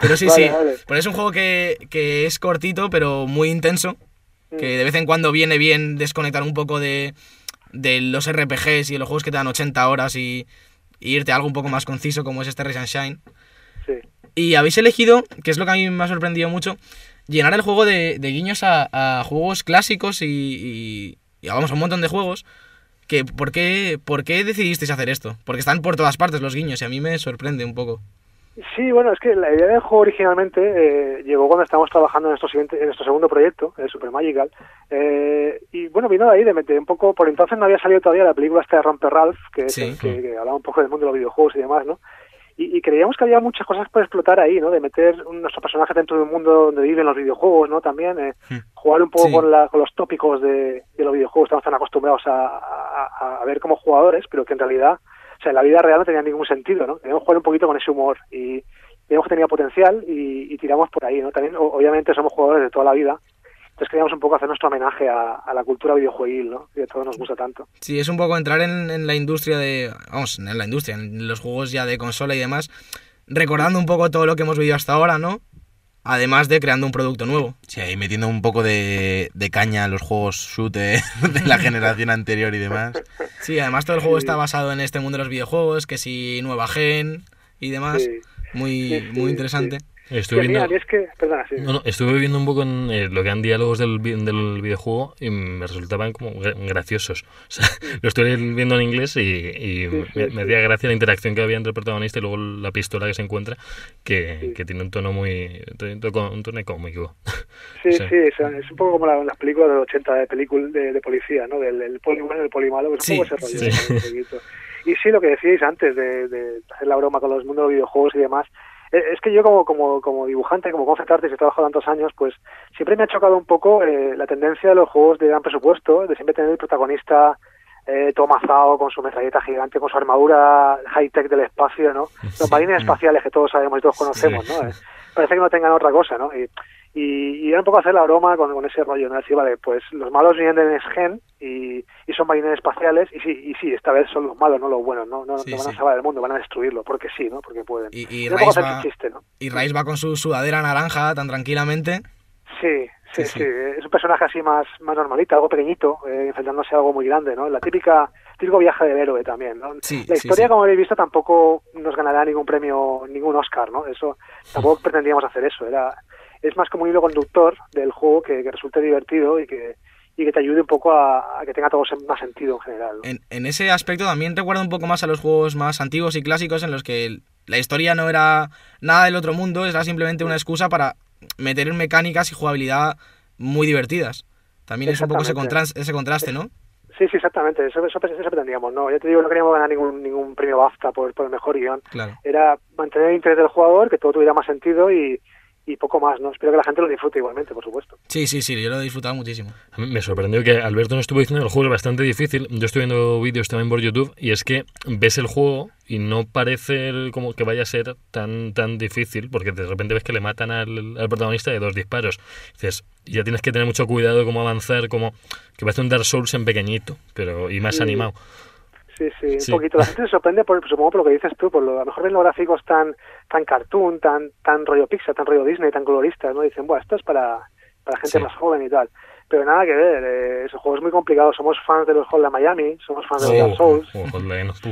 Pero sí, Vale, sí. vale. Pero es un juego que, que es cortito, pero muy intenso. Mm. Que de vez en cuando viene bien desconectar un poco de, de los RPGs y de los juegos que te dan 80 horas y, y irte a algo un poco más conciso como es este Rise and Shine. Sí. Y habéis elegido, que es lo que a mí me ha sorprendido mucho, llenar el juego de, de guiños a, a juegos clásicos y, y, y, vamos, a un montón de juegos. Que, ¿por, qué, ¿Por qué decidisteis hacer esto? Porque están por todas partes los guiños y a mí me sorprende un poco. Sí, bueno, es que la idea del juego originalmente eh, llegó cuando estábamos trabajando en nuestro, siguiente, en nuestro segundo proyecto, el Super Magical. Eh, y bueno, vino de ahí, de, de un poco, por entonces no había salido todavía la película esta de Romper Ralph, que, Sí. que, que hablaba un poco del mundo de los videojuegos y demás, ¿no? Y, y, creíamos que había muchas cosas por explotar ahí, ¿no? De meter nuestro personaje dentro de un mundo donde viven los videojuegos, ¿no? También eh, Hmm. jugar un poco Sí. con, la, con los tópicos de, de los videojuegos. Estamos tan acostumbrados a, a, a ver como jugadores, pero que en realidad, o sea, en la vida real no tenía ningún sentido, ¿no? Jugar un poquito con ese humor y veíamos que tenía potencial y, y tiramos por ahí, ¿no? También, obviamente, somos jugadores de toda la vida, entonces queríamos un poco hacer nuestro homenaje a, a la cultura videojueguil, ¿no? Que a todos nos gusta tanto. Sí, es un poco entrar en, en la industria de. Vamos, en la industria, en los juegos ya de consola y demás, recordando un poco todo lo que hemos vivido hasta ahora, ¿no? Además de creando un producto nuevo. Sí, ahí metiendo un poco de, de caña a los juegos shooter de la generación anterior y demás. Sí, además todo el juego Sí. está basado en este mundo de los videojuegos, que si nueva gen y demás. Sí. Muy, Sí, sí, muy interesante. Estuve viendo, es que, perdona, sí. no, no, estuve viendo un poco en eh, lo que eran diálogos del, del videojuego y me resultaban como gra- graciosos. O sea, lo estoy viendo en inglés y, y Sí, sí, me, me hacía gracia la interacción que había entre el protagonista y luego la pistola que se encuentra, que, que tiene un tono muy. un tono- cómico. Sí, Sí. sí, es, un poco como la- las películas de los 80 de, película, de, de policía, ¿no? Del el poli bueno y el poli malo, pues un Sí, poco. Y sí, lo que decíais antes de, de hacer la broma con los mundos de videojuegos y demás, es que yo como, como, como dibujante, como concept artist, he trabajado tantos años, pues siempre me ha chocado un poco eh, la tendencia de los juegos de gran presupuesto, de siempre tener el protagonista eh, todo mazado, con su metralleta gigante, con su armadura high-tech del espacio, ¿no? Los marines espaciales que todos sabemos y todos conocemos, ¿no? Eh, parece que no tengan otra cosa, ¿no? Y, y, y era un poco hacer la broma con, con ese rollo, ¿no? Decir, vale, pues los malos vienen de Next Gen y, y son marines espaciales y sí, y sí, esta vez son los malos, no los buenos, ¿no? No, Sí, no van a salvar el mundo, van a destruirlo, porque sí, ¿no? Porque pueden. Y, y hacer va, chiste, ¿no? y va con su sudadera naranja tan tranquilamente. Sí, Sí, sí, Es un personaje así más, más normalito, algo pequeñito, eh, enfrentándose a algo muy grande, ¿no? La típica, típico viaje del héroe también, ¿no? Sí, la sí, historia, sí. como habéis visto, tampoco nos ganará ningún premio, ningún Oscar, ¿no? Eso, tampoco pretendíamos hacer eso. Era, es más como un hilo conductor del juego que, que resulte divertido y que, y que te ayude un poco a, a que tenga todo más sentido en general. ¿no? En, en ese aspecto también recuerda un poco más a los juegos más antiguos y clásicos en los que la historia no era nada del otro mundo, era simplemente una excusa para meter mecánicas y jugabilidad muy divertidas. También es un poco ese, Exactamente. contras- ese contraste, ¿no? Sí, sí, exactamente. Eso, eso, eso pretendíamos, ¿no? Ya te digo, no queríamos ganar ningún, ningún premio BAFTA por, por el mejor guion. Claro. Era mantener el interés del jugador, que todo tuviera más sentido y, y poco más, ¿no? Espero que la gente lo disfrute igualmente, por supuesto. Sí, sí, sí, yo lo he disfrutado muchísimo. A mí me sorprendió que Alberto nos estuvo diciendo que el juego es bastante difícil. Yo estoy viendo vídeos también por YouTube y es que ves el juego y no parece como que vaya a ser tan tan difícil porque de repente ves que le matan al, al protagonista de dos disparos. Dices, ya tienes que tener mucho cuidado cómo avanzar, como que parece un Dark Souls en pequeñito, pero y más Sí. animado. Sí, sí, Sí. un poquito. La gente se sorprende, por, supongo, por lo que dices tú, por lo, a lo mejor ven los gráficos tan tan cartoon, tan tan rollo Pixar, tan rollo Disney, tan coloristas, ¿no? Dicen, bueno, esto es para, para gente Sí. más joven y tal. Pero nada que ver, eh, ese juego es muy complicado. Somos fans de los Hotline Miami, somos fans de los Dark Souls. oh.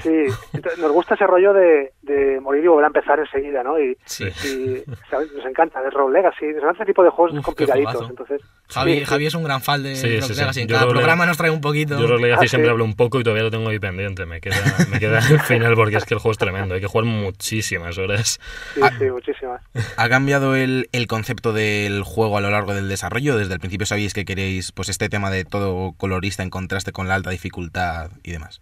Sí, entonces, nos gusta ese rollo de, de morir y volver a empezar enseguida, ¿no? Y, Sí. y ¿sabes? nos encanta el Rogue Legacy, nos encanta ese tipo de juegos Uf, complicaditos. Entonces, Javi, sí. Javi es un gran fan de Sí, sí. Legacy. En Yo cada Leg- programa nos trae un poquito. Yo Rogue Legacy Ah, siempre sí. hablo un poco y todavía lo tengo ahí pendiente. Me queda, me queda el final porque es que el juego es tremendo. Hay que jugar muchísimas horas. Sí, Ah. sí, muchísimas. ¿Ha cambiado el, el concepto del juego a lo largo del desarrollo? Desde el principio sabíais que queréis pues este tema de todo colorista en contraste con la alta dificultad y demás.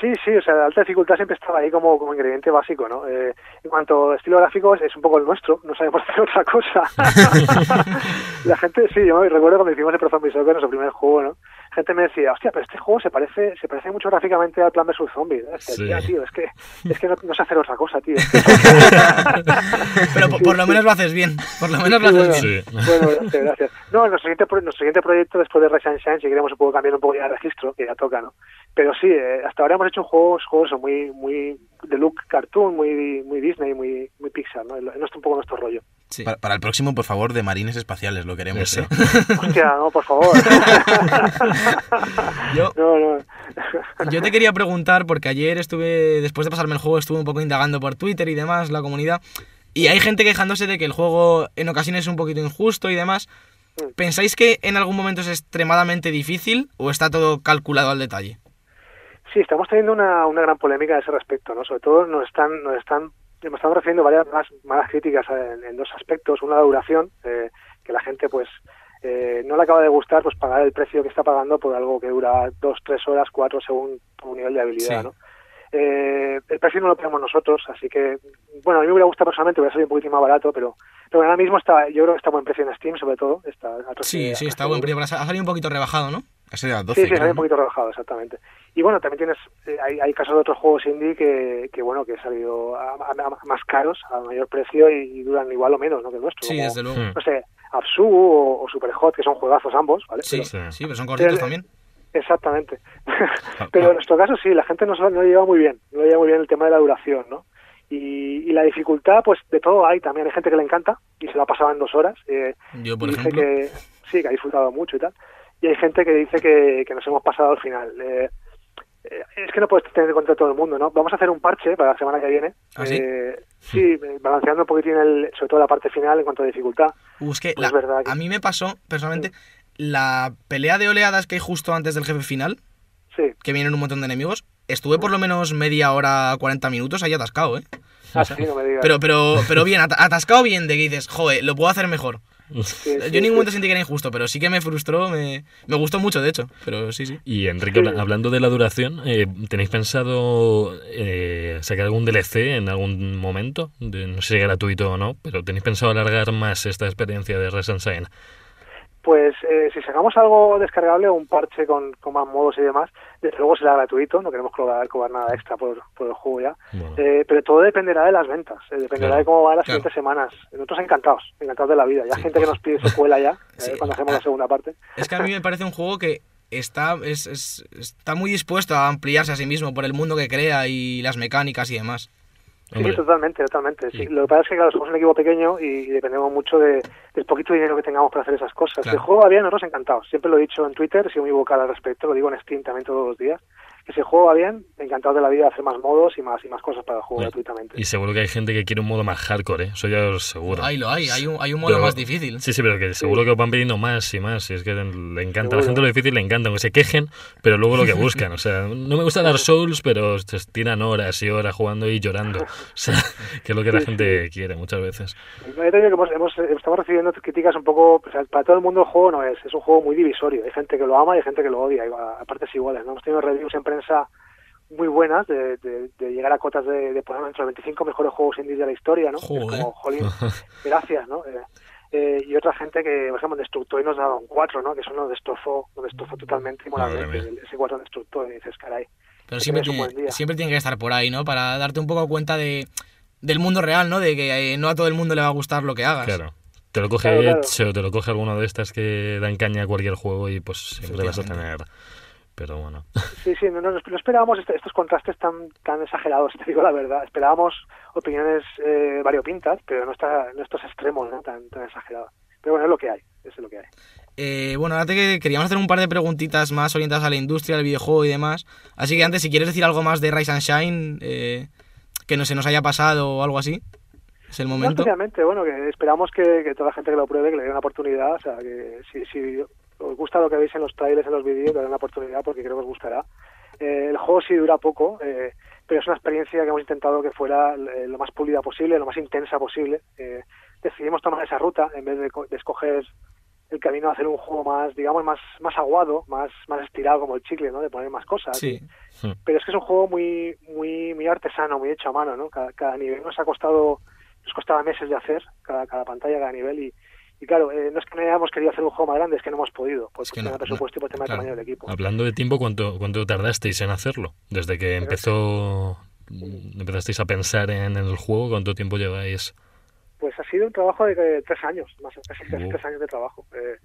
Sí, sí, o sea, la alta dificultad siempre estaba ahí como, como ingrediente básico, ¿no? Eh, en cuanto a estilo gráfico es, es un poco el nuestro, no sabemos hacer otra cosa. la gente, sí, yo me recuerdo cuando hicimos el Pro Zombie Soccer, nuestro primer juego, ¿no? Gente me decía, hostia, pero este juego se parece se parece mucho gráficamente al Plan vs Zombie. Decía, Sí. "Ya, tío, es que, es que no, no sé hacer otra cosa, tío. Pero por, por lo menos lo haces bien. Por lo menos lo haces bueno. bien. Sí. Bueno, gracias, gracias. No, nuestro siguiente, nuestro siguiente proyecto después de Rise and Shine, si queremos un poco cambiar un poco ya de registro, que ya toca, ¿no? Pero sí, eh, hasta ahora hemos hecho juegos, juegos muy, muy de look cartoon, muy, muy Disney, muy, muy Pixar, ¿no? Es un poco nuestro rollo. Sí. Para, para el próximo, por favor, de marines espaciales, lo queremos. ¿eh? Hostia, no, por favor. Yo, No, no. Yo te quería preguntar, porque ayer estuve, después de pasarme el juego, estuve un poco indagando por Twitter y demás, la comunidad, y hay gente quejándose de que el juego en ocasiones es un poquito injusto y demás. ¿Pensáis que en algún momento es extremadamente difícil o está todo calculado al detalle? Sí, estamos teniendo una, una gran polémica a ese respecto, ¿no? Sobre todo nos están, nos están, me están recibiendo varias malas críticas en, en dos aspectos. Una, la duración, eh, que la gente, pues, eh, no le acaba de gustar, pues, pagar el precio que está pagando por algo que dura dos, tres horas, cuatro, según tu nivel de habilidad, Sí. ¿no? Eh, el precio no lo tenemos nosotros, así que, bueno, a mí me hubiera gustado personalmente, hubiera salido un poquitín más barato, pero, pero ahora mismo está, yo creo que está buen precio en Steam, sobre todo. Está a Sí, sí, está buen precio, ha salido un poquito rebajado, ¿no? Ha salido a 12, Sí, sí, salido un poquito rebajado, exactamente. Y bueno, también tienes, eh, hay, hay casos de otros juegos indie que, que bueno, que han salido a- a- a- más caros, a mayor precio y, y duran igual o menos, ¿no? Que el nuestro. Sí, como, desde luego. Hmm. No sé, Absu o, o Superhot, que son juegazos ambos, ¿vale? Sí, Pero- Sí. sí, pero son cortitos Pero- también. Exactamente. Pero en nuestro caso sí, la gente no, no lo lleva muy bien, no lo lleva muy bien el tema de la duración, ¿no? Y, y la dificultad, pues de todo hay también. Hay gente que le encanta y se lo ha pasado en dos horas. eh, Yo, por y dice ejemplo. que sí, que ha disfrutado mucho y tal. Y hay gente que dice que, que nos hemos pasado al final. Eh, eh, es que no puedes tener en cuenta todo el mundo, ¿no? Vamos a hacer un parche para la semana que viene. ¿Ah, sí? Eh, sí, balanceando un poquitín, el, sobre todo la parte final en cuanto a dificultad. Uh, es que Pues la- es verdad que- a mí me pasó, personalmente, la pelea de oleadas que hay justo antes del jefe final, Sí, que vienen un montón de enemigos, estuve por lo menos media hora, 40 minutos ahí atascado, ¿eh? así no me digas. Pero, pero, pero bien, at- atascado bien, de que dices, joder, lo puedo hacer mejor. Sí, Yo en ningún sí. momento sentí que era injusto, pero sí que me frustró, me, me gustó mucho, de hecho. Pero sí, sí. Y Enrique, hablando de la duración, eh, ¿tenéis pensado eh, sacar algún DLC en algún momento? De- no sé si gratuito o no, pero ¿tenéis pensado alargar más esta experiencia de Resident Evil? Pues eh, si sacamos algo descargable o un parche con, con más modos y demás, desde luego será gratuito, no queremos cobrar, cobrar nada extra por, por el juego ya. Bueno. Eh, pero todo dependerá de las ventas, eh, dependerá Claro, de cómo van las claro. siguientes semanas. Nosotros encantados, encantados de la vida. Ya gente que nos pide secuela ya, eh, Sí. cuando hacemos la segunda parte. Es que a mí me parece un juego que está, es, es- está muy dispuesto a ampliarse a sí mismo por el mundo que crea y las mecánicas y demás. Sí, Hombre, sí, totalmente, totalmente. Sí. Lo que pasa es que, claro, somos un equipo pequeño y dependemos mucho de, del poquito dinero que tengamos para hacer esas cosas. Claro. El juego va bien, nosotros encantados. Siempre lo he dicho en Twitter, he sido muy vocal al respecto, lo digo en Steam también todos los días. Que juego va bien, encantados de la vida de hacer más modos y más y más cosas para el juego Sí. gratuitamente. y seguro que hay gente que quiere un modo más hardcore, ¿eh? Eso ya os seguro. Ahí lo hay, hay un, hay un modo Pero- más difícil. Sí, sí, pero que seguro que os van pidiendo más y más. Y es que le encanta. A la gente lo difícil le encanta, aunque se quejen, pero luego lo que buscan. O sea, no me gusta dar Souls, pero se tiran horas y horas jugando y llorando. O sea, que es lo que la Sí, gente quiere muchas veces. No, yo te digo que hemos, hemos- estamos recibiendo críticas un poco, o sea, para todo el mundo el juego no es, es un juego muy divisorio. Hay gente que lo ama y hay gente que lo odia, a partes iguales. ¿no? Hemos tenido reviews en prensa muy buenas de, de- de llegar a cotas de, de ponerlo entre los 25 mejores juegos indies de la historia, ¿no? Es Joder. como, jolín, gracias, ¿no? Eh, eh, y otra gente que, por ejemplo, en Destructoid nos daba un 4, ¿no? Que eso nos destrozó, nos destrozó totalmente y moralmente, ese 4 en Destructoid, y dices, caray. Pero siempre tiene, siempre tiene que estar por ahí, ¿no? Para darte un poco cuenta de, del mundo real, ¿no? De que eh, no a todo el mundo le va a gustar lo que hagas. Claro. Te lo coge Claro, claro. Edge o te lo coge alguno de estas que dan caña a cualquier juego y pues siempre vas a tener. Pero bueno. Sí, sí, no, no, no esperábamos este- estos contrastes tan tan exagerados, te digo la verdad. Esperábamos opiniones eh, variopintas, pero no, está, no estos extremos ¿no? tan, tan exagerados. Pero bueno, es lo que hay, eso es lo que hay. Eh, bueno, ahora te queríamos hacer un par de preguntitas más orientadas a la industria, al videojuego y demás. Así que antes, si quieres decir algo más de Rise and Shine, eh, que no se nos haya pasado o algo así, es el No momento. especialmente, bueno, que esperamos que, que toda la gente que lo pruebe, que le dé una oportunidad, o sea, que si, si os gusta lo que veis en los trailers, en los vídeos, den una oportunidad porque creo que os gustará. Eh, el juego sí dura poco, eh, pero es una experiencia que hemos intentado que fuera eh, lo más pulida posible, lo más intensa posible. Eh, decidimos tomar esa ruta en vez de, co- de escoger el camino a hacer un juego más, digamos, más, más aguado, más, más estirado como el chicle, ¿no? De poner más cosas. Sí, pero es que es un juego muy muy muy artesano, muy hecho a mano, ¿no? Cada, cada nivel nos ha costado, nos costaba meses de hacer, cada, cada pantalla, cada nivel, y, y claro, eh, no es que no hayamos querido hacer un juego más grande, es que no hemos podido, por Es que tema no, presupuesto y por tema claro. de tamaño del equipo. Hablando de tiempo, ¿cuánto, cuánto tardasteis en hacerlo? Desde que empezó. Empezasteis a pensar en el juego, ¿cuánto tiempo lleváis? Pues ha sido un trabajo de eh, tres años, más casi, casi Uh. tres años de trabajo. Eh,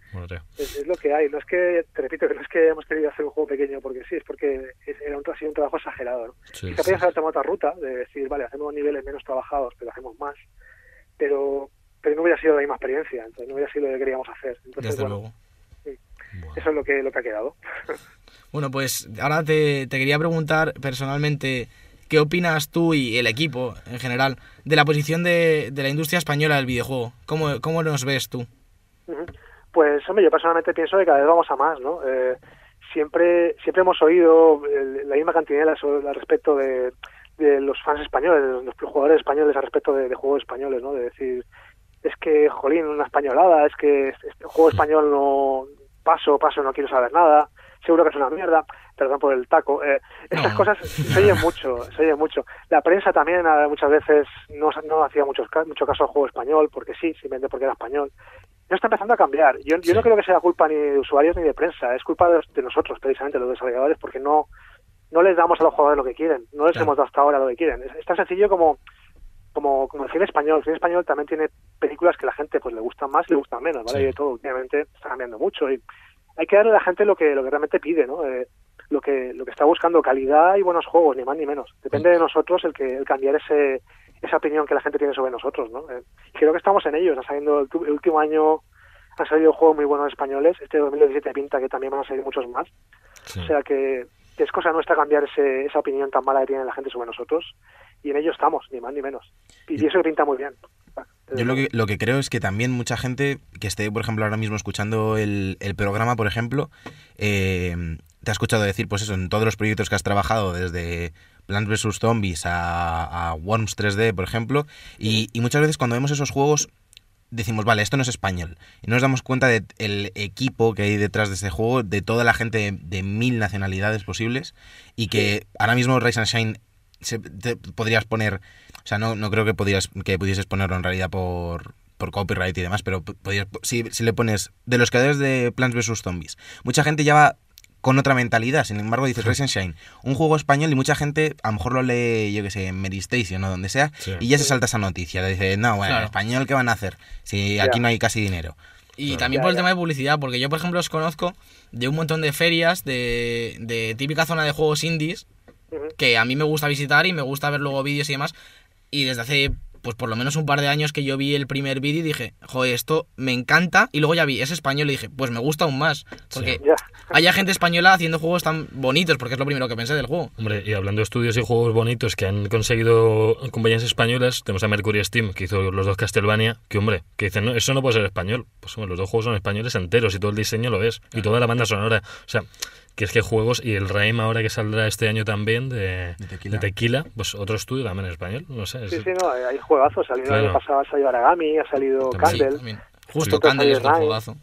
es, es lo que hay, no es que, te repito, que no es que hemos querido hacer un juego pequeño porque sí, es porque es- era un, ha sido un trabajo exagerado, ¿no? Sí, Quizá sí. haber tomado otra ruta, de decir, vale, hacemos niveles menos trabajados, pero hacemos más, pero pero no hubiera sido la misma experiencia, entonces no hubiera sido lo que queríamos hacer. Entonces, desde bueno, luego. Bueno. eso es lo que, lo que ha quedado. Bueno, pues ahora te, te quería preguntar personalmente, ¿qué opinas tú y el equipo en general de la posición de, de la industria española del videojuego? ¿Cómo, cómo nos ves tú? Pues, hombre, yo personalmente pienso que cada vez vamos a más, ¿no? Eh, siempre siempre hemos oído la misma cantinela sobre, al respecto de, de los fans españoles, de los jugadores españoles al respecto de, de juegos españoles, ¿no? De decir, es que, jolín, una españolada, es que este juego español no paso, paso, no quiero saber nada. seguro que es una mierda, perdón por el taco. Eh, estas No. cosas se oyen mucho, se oyen mucho. La prensa también eh, muchas veces no, no hacía mucho, mucho caso al juego español, porque sí, simplemente porque era español. No está empezando a cambiar. Yo, yo Sí. no creo que sea culpa ni de usuarios ni de prensa, es culpa de, de nosotros, precisamente, los desarrolladores, porque no, no les damos a los jugadores lo que quieren, no les Claro. hemos dado hasta ahora lo que quieren. Es, es tan sencillo como como, como el cine español. El cine español también tiene películas que la gente pues le gustan más y le gustan menos, ¿vale? Sí. Y de todo últimamente está cambiando mucho y hay que darle a la gente lo que lo que realmente pide, ¿no? Eh, lo que lo que está buscando calidad y buenos juegos, ni más ni menos. Depende de nosotros el que el cambiar ese esa opinión que la gente tiene sobre nosotros, ¿no? Eh, creo que estamos en ello. Está saliendo el, el último año han salido juegos muy buenos españoles. Este 2017 pinta que también van a salir muchos más. Sí. O sea que, que es cosa nuestra cambiar ese, esa opinión tan mala que tiene la gente sobre nosotros y en ello estamos, ni más ni menos. Y, y eso pinta muy bien. Yo lo que, lo que creo es que también mucha gente que esté, por ejemplo, ahora mismo escuchando el, el programa, por ejemplo, eh, te ha escuchado decir, pues eso, en todos los proyectos que has trabajado, desde Plants vs. Zombies a, a Worms 3D, por ejemplo, y, y muchas veces cuando vemos esos juegos decimos, vale, esto no es español. Y no nos damos cuenta del equipo que hay detrás de este juego, de toda la gente de, de mil nacionalidades posibles, y que ahora mismo Rise and Shine se- te podrías poner, o sea, no, no creo que, podrías, que pudieses ponerlo en realidad por, por copyright y demás, pero podrías, si, si le pones de los creadores de Plants vs. Zombies, mucha gente ya va con otra mentalidad, sin embargo dices Rise and Shine, un juego español y mucha gente a lo mejor lo lee, yo que sé, en Mary Station o donde sea, Sí. y ya se salta esa noticia, le dice, no, bueno, Claro. en español, ¿qué van a hacer? Si aquí Ya. no hay casi dinero. Y Claro. también Ya, por el ya. tema de publicidad, porque yo, por ejemplo, os conozco de un montón de ferias de, de típica zona de juegos indies que a mí me gusta visitar y me gusta ver luego vídeos y demás. Y desde hace, pues por lo menos un par de años que yo vi el primer vídeo y dije, joder, esto me encanta. Y luego ya vi, es español y dije, pues me gusta aún más. Porque Ya. haya gente española haciendo juegos tan bonitos, porque es lo primero que pensé del juego. Hombre, y hablando de estudios y juegos bonitos que han conseguido compañías españolas, tenemos a Mercury Steam, que hizo los dos Castlevania, que hombre, que dicen, no, eso no puede ser español. Pues hombre, los dos juegos son españoles enteros y todo el diseño lo es. Y toda la banda sonora. O sea, que es que juegos, y el Raim ahora que saldrá este año también de, De Tequila. Tequila, pues otro estudio también en español, no sé. es- Sí, sí, no, hay hay juegazos. Ha salido Claro. el año pasado, ha salido Aragami, ha salido. Sí, Candle. Justo Sí. Candle es un juegazo.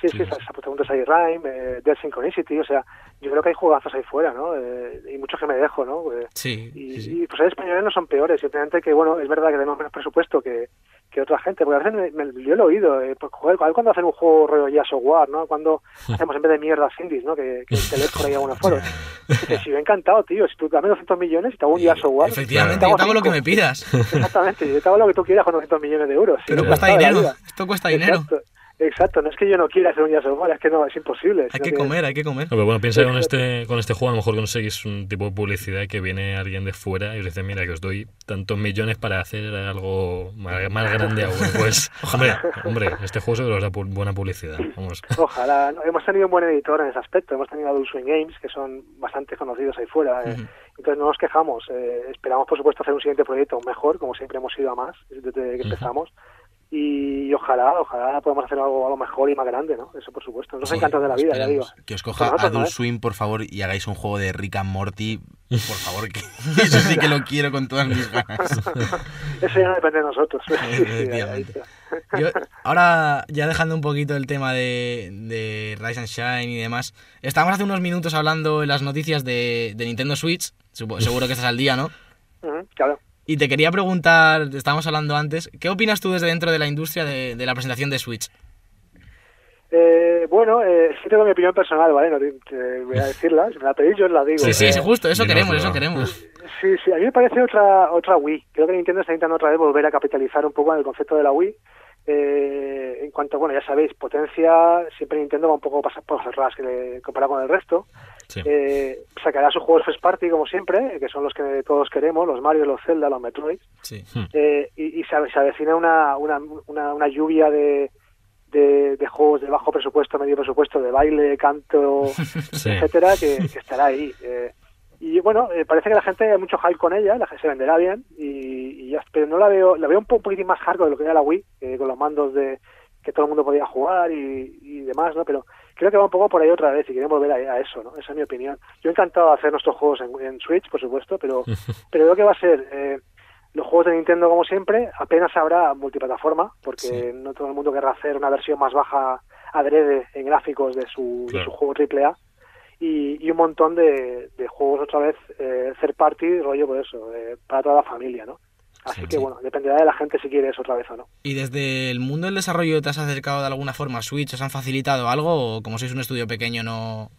Sí, sí, se se ha puesto puntos ahí Rhyme, eh, Dead Synchronicity, o sea, yo creo que hay juegazos ahí fuera, ¿no? Eh, y muchos que me dejo, ¿no? Eh, Sí, y, sí, sí. y, pues hay españoles no son peores, simplemente que, bueno, es verdad que tenemos menos presupuesto que, que otra gente, porque a veces me, me- yo lo he oído, eh, pues, joder, a ver cuando hacen un juego rollo o War, ¿no? Cuando hacemos en vez de mierdas indies, ¿no? Que, que te lees por ahí algunos foros. Dices, si yo he encantado, tío, si tú dame 200 millones y te hago un o War. Efectivamente, te yo hago te hago lo que me pidas. Exactamente, yo te hago lo que tú quieras con 200 millones de euros. Pero Sí, cuesta dinero. Esto cuesta dinero. Exacto, exacto, no es que yo no quiera hacer of War, es que no, es imposible. Hay que comer, hay que comer. No, pero bueno, piensa con este, con este juego a lo mejor conseguís un tipo de publicidad que viene alguien de fuera y os dice, mira, que os doy tantos millones para hacer algo más, más grande aún. Pues, hombre, hombre, este juego seguro os da pu- buena publicidad. Vamos. Ojalá. No, Hemos tenido un buen editor en ese aspecto. Hemos tenido a Adult Swing Games, que son bastante conocidos ahí fuera. eh. Entonces no nos quejamos. eh, esperamos, por supuesto, hacer un siguiente proyecto mejor, como siempre hemos ido a más desde que empezamos. Y, ojalá, ojalá podamos hacer algo, algo mejor y más grande, ¿no? Eso, por supuesto. Nos Sí, encanta de la vida, ya digo. Que os coja Nosotros no, Adult ¿eh? Swim, por favor, y hagáis un juego de Rick and Morty. Por favor, que eso sí que lo quiero con todas mis ganas. Eso ya no depende de nosotros. Yo, ahora, ya dejando un poquito el tema de, de Rise and Shine y demás, estábamos hace unos minutos hablando en las noticias de, de Nintendo Switch, seguro que estás al día, ¿no? Claro. Y te quería preguntar, estábamos hablando antes, ¿qué opinas tú desde dentro de la industria de, de la presentación de Switch? Eh, bueno, eh, sí tengo mi opinión personal, ¿vale? No te, te voy a decirla. Si me la pedís, yo os la digo. Sí, sí, Eh, sí, justo, eso queremos, eso queremos. Sí, sí, a mí me parece otra otra Wii. Creo que Nintendo está intentando otra vez volver a capitalizar un poco en el concepto de la Wii. Eh, en cuanto, bueno, ya sabéis, potencia, siempre Nintendo va un poco pas- por le- comparado con el resto. Sí. Eh, sacará sus juegos first party, como siempre, que son los que todos queremos, los Mario, los Zelda, los Metroid. Sí. Eh, y, y se, se avecina una, una, una, una lluvia de, de, de juegos de bajo presupuesto, medio presupuesto, de baile, canto, Sí. etcétera, que, que estará ahí. Eh, y bueno, eh, parece que la gente hay mucho hype con ella, la gente se venderá bien, y, y ya, pero no la veo, la veo un po- un poquitín más hardcore de lo que era la Wii, eh, con los mandos de que todo el mundo podía jugar y, y demás, ¿no? Pero creo que va un poco por ahí otra vez y quieren volver a, a eso, ¿no? Esa es mi opinión. Yo he encantado de hacer nuestros juegos en, en Switch, por supuesto, pero, pero creo que va a ser eh, los juegos de Nintendo como siempre, apenas habrá multiplataforma, porque Sí. no todo el mundo querrá hacer una versión más baja adrede en gráficos de su, de su juego AAA. y, y un montón de, de juegos otra vez eh, third party, rollo por eso, eh, para toda la familia, ¿no? Así Sí, que sí. bueno, dependerá de la gente si quiere eso otra vez o no. ¿Y desde el mundo del desarrollo te has acercado de alguna forma a Switch? ¿Os han facilitado algo? ¿O como sois un estudio pequeño no,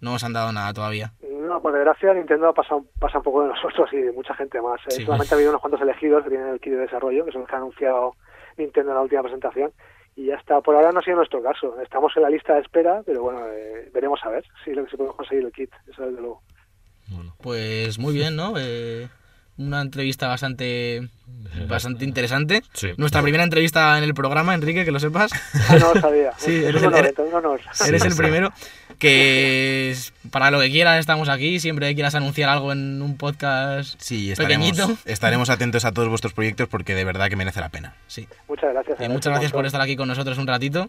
no os han dado nada todavía? No, por desgracia Nintendo pasa, pasa un poco de nosotros y de mucha gente más. Eh, Sí. Solamente ha habido unos cuantos elegidos que tienen el kit de desarrollo, que son los que ha anunciado Nintendo en la última presentación. Y ya está. Por ahora no ha sido nuestro caso. Estamos en la lista de espera, pero bueno, eh, veremos a ver si lo que se puede conseguir el kit. Eso desde luego. Bueno, Pues muy bien, ¿no? Eh, una entrevista bastante bastante interesante. Sí. Nuestra primera entrevista en el programa, Enrique, que lo sepas. Ah, no lo sabía. Sí, eres un el- honor, eres- un honor. Eres el sí. primero. Que es- para lo que quieras estamos aquí. Siempre que quieras anunciar algo en un podcast Sí, estaremos, pequeñito. estaremos atentos a todos vuestros proyectos porque de verdad que merece la pena. Sí. Muchas gracias. Agradezco muchas gracias por estar aquí con nosotros un ratito.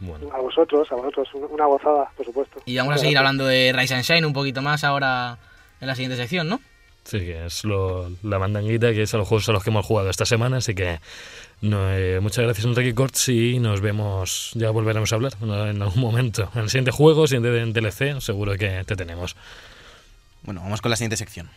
bueno. A vosotros, a vosotros. un- Una gozada, por supuesto. Y vamos a seguir gracias. hablando de Rise and Shine un poquito más ahora en la siguiente sección, ¿no? Sí, que es lo- la mandanguita, que es a los juegos a los que hemos jugado esta semana. Así que no, eh, muchas gracias, Enrique Corts, y nos vemos. Ya volveremos a hablar en algún momento. En el siguiente juego, siguiente DLC, seguro que te tenemos. Bueno, vamos con la siguiente sección.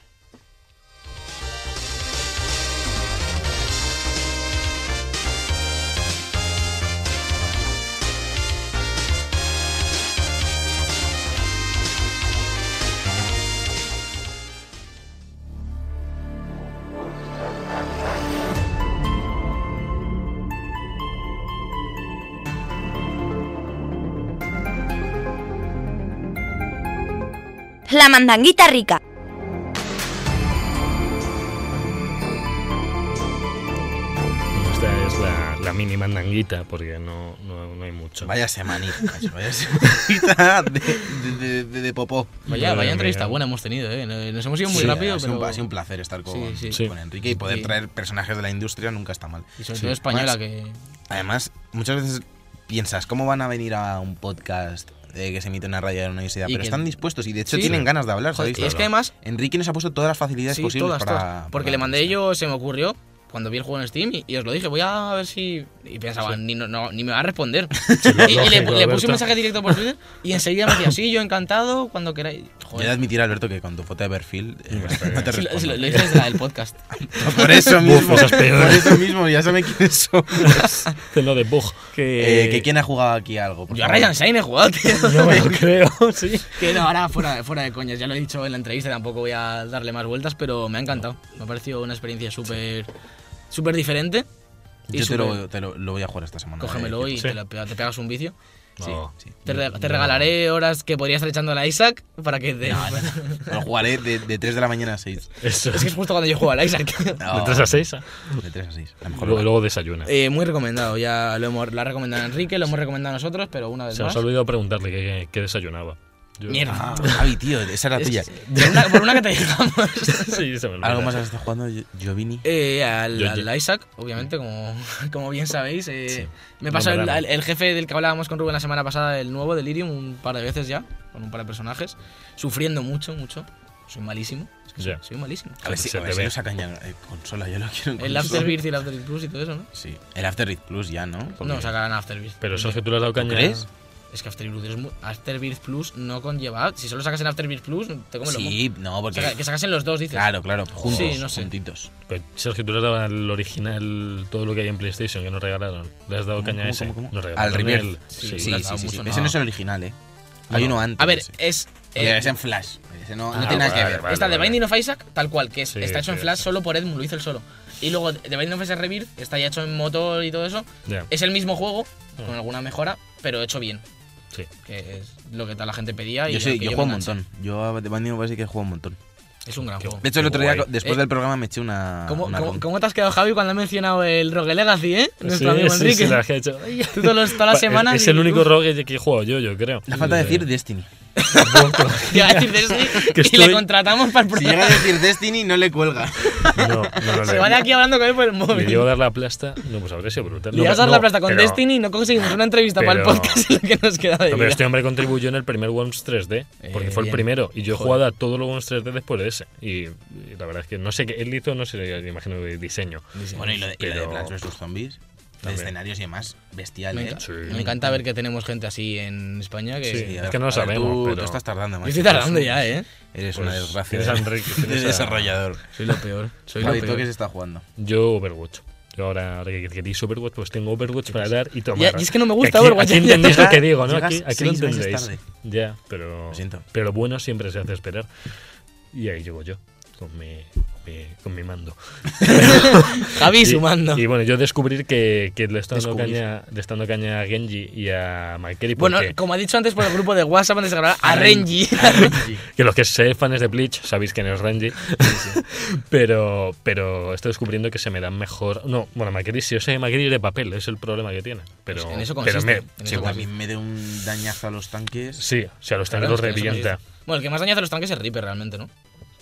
La mandanguita rica. Esta es la, la mini mandanguita, porque no, no, no hay mucho. Vaya semanita, vaya semanita de, de, de- de- de popó. Vaya, vaya entrevista mía. buena hemos tenido, ¿eh? Nos hemos ido muy Sí, rápido, ha sido, pero... un, ha sido un placer estar con, Sí, sí. Sí. con Enrique y poder Sí. traer personajes de la industria nunca está mal. Y sobre Sí. todo española, que... Además, muchas veces piensas, ¿cómo van a venir a un podcast eh, que se emite en una radio de la universidad? Pero que- están dispuestos y de hecho Sí. tienen ganas de hablar, ¿sabéis? y es que además... Enrique nos ha puesto todas las facilidades Sí, posibles todas, para, todas. Porque para le mandé la yo, se me ocurrió cuando vi el juego en Steam y, y os lo dije, voy a ver si... Y pensaba, ni, no, no- ni me va a responder. y, y le, lógico, le puse un mensaje directo por Twitter y enseguida me decía, sí, yo encantado, cuando queráis. Yo he de Joder, admitir, Alberto, que con tu foto de perfil eh, no te Sí, lo, respondo. sí, lo- lo hice desde la del podcast. Por eso Buf, mismo, peor. por eso mismo, ya saben quiénes son. Lo de bug. Eh, que quién ha jugado aquí algo. por Yo a? Ryan Shine he jugado, tío. No me lo creo, sí. Que no, ahora fuera, fuera de coñas, ya lo he dicho en la entrevista, tampoco voy a darle más vueltas, pero me ha encantado. Me ha parecido una experiencia súper súper diferente. y Yo te, súper- lo, te lo, lo voy a jugar esta semana. Cógemelo eh, y Sí. te, la te pegas un vicio. Sí, No. sí. Te, re- te regalaré horas que podría estar echando a la Isaac para que te... Lo jugaré de, de 3 de la mañana a 6. Eso. Es que es justo cuando yo juego a la Isaac. De 3 a 6. De 3 a 6. A lo mejor Luego, luego desayuna. Eh, muy recomendado, ya lo, hemos, lo ha recomendado Enrique, lo hemos recomendado nosotros, pero una vez Se nos más. ha olvidado preguntarle qué, qué desayunaba. Yo- Mierda. Ah, Javi, tío, esa era Es- tuya. por, una, por una que te dejamos. sí, se me olvida. ¿Algo más has estado jugando, Gio- Giovanni? Eh, al, Yo- al Isaac, obviamente, como, como bien sabéis. eh, Sí. Me pasó el, Nombrado. el- el jefe del que hablábamos con Rubén la semana pasada, el nuevo Delirium, un par de veces ya, con un par de personajes, sufriendo mucho, mucho. Soy malísimo. Es que soy, Ya. soy malísimo. A ver si, Se a ver te si ve. lo sacan ya en consola, yo lo quiero en El consola. Afterbirth y el Afterbirth Plus y todo eso, ¿no? Sí, el Afterbirth Plus ya, ¿no? Porque- No, sacarán Afterbirth. Pero Sergio, tú le has dado caña. crees? Es que Afterbirth, Plus no conlleva. Si solo sacas en Afterbirth Plus, te comes los Sí, no, porque... Que sacasen los dos, dices. Claro, claro, juntos, Sí, no sé. juntitos. Pero, Sergio, tú le has dado al original todo lo que hay en PlayStation que nos regalaron. Le has dado ¿Cómo, caña a ese. cómo, cómo? Nos Al Rebirth. Sí, Sí, sí, mucho, Ese no. no es el original, ¿eh? Hay No. uno antes. A ver, ese. es. Eh, es en Flash. Ese no, no Ah, tiene nada que vale, ver. vale. Esta de Binding of Isaac, tal cual, que es, Sí, está hecho en Flash sí. solo por Edmund, lo hizo él solo. Y luego The Binding of Isaac Rebirth está ya hecho en motor y todo eso. Es el mismo juego, Ah. con alguna mejora, pero hecho bien. Sí. Que es lo que tal la gente pedía. y Yo, sí, yo juego un montón. Yo a The Binding of Isaac que juego un montón. Es un gran Qué- juego. De hecho, el otro día, después Eh, del programa, me eché una. ¿Cómo, una cómo, te has quedado, Javi, cuando ha mencionado el Rogue Legacy, eh? Nuestro Sí, amigo sí, Enrique. sí, la hecho. Tú todas las semanas. Es, es el único rogue que he jugado yo, yo creo. Le falta Eh, decir Destiny. Te iba a decir Destiny Que y le estoy- contratamos para el Si llega a programa. decir Destiny, no le cuelga. No, no, no, Se no. va de aquí hablando con él por el Le móvil. llevo a dar la plasta. No, pues habría sido brutal. Le a dar no, la plasta con pero- Destiny y no conseguimos una entrevista para el pero- podcast en lo que nos queda de No, pero vida. este hombre contribuyó en el primer Worms 3D, porque Eh, fue el bien. primero, y yo he jugado a todos los Worms 3D después de ese. Y, y la verdad es que no sé qué él hizo, no sé, imagino de diseño. Bueno, y lo de, y lo de Pero- Plants vs Zombies. También. escenarios y demás, bestial, Me, ¿eh? Sí. me encanta ver que tenemos gente así en España que... Sí, es que no lo sabemos, tú, pero- tú estás tardando, Yo macho. estoy tardando Eres ya, ¿eh? Eres Pues una desgracia. a Enrique, de desarrollador. Soy lo peor. Soy lo ¿tú peor. qué se está jugando? Yo Overwatch. Yo ahora, que queréis Overwatch, pues tengo Overwatch para dar y tomar. Ya, y es que no me gusta aquí, Overwatch. Aquí entendéis lo que digo, ¿no? Aquí, aquí lo entendéis. tarde. Ya, pero. Lo siento. Pero bueno siempre se hace esperar. Y ahí llego yo, con mi, mi- con mi mando. Javi Y- sumando. Y, bueno, yo descubrir que, que le estoy dando Descubrir. caña, le estoy dando caña a Genji y a Makeri Bueno, porque como ha dicho antes por el grupo de WhatsApp antes de grabar, a Renji. que los que seáis fans de Bleach sabéis quién es Renji. pero, pero estoy descubriendo que se me dan mejor. No, bueno, Makeri, si yo sé Makeri de papel, es el problema que tiene. Pero, Pues en eso pero consiste. me- En Sí, eso pues a mí consiste. me de un dañazo a los tanques. sí, o sea, los Claro, tanques los es que eso revienta. Bueno, el que más daña hace los tanques es Reaper realmente, ¿no?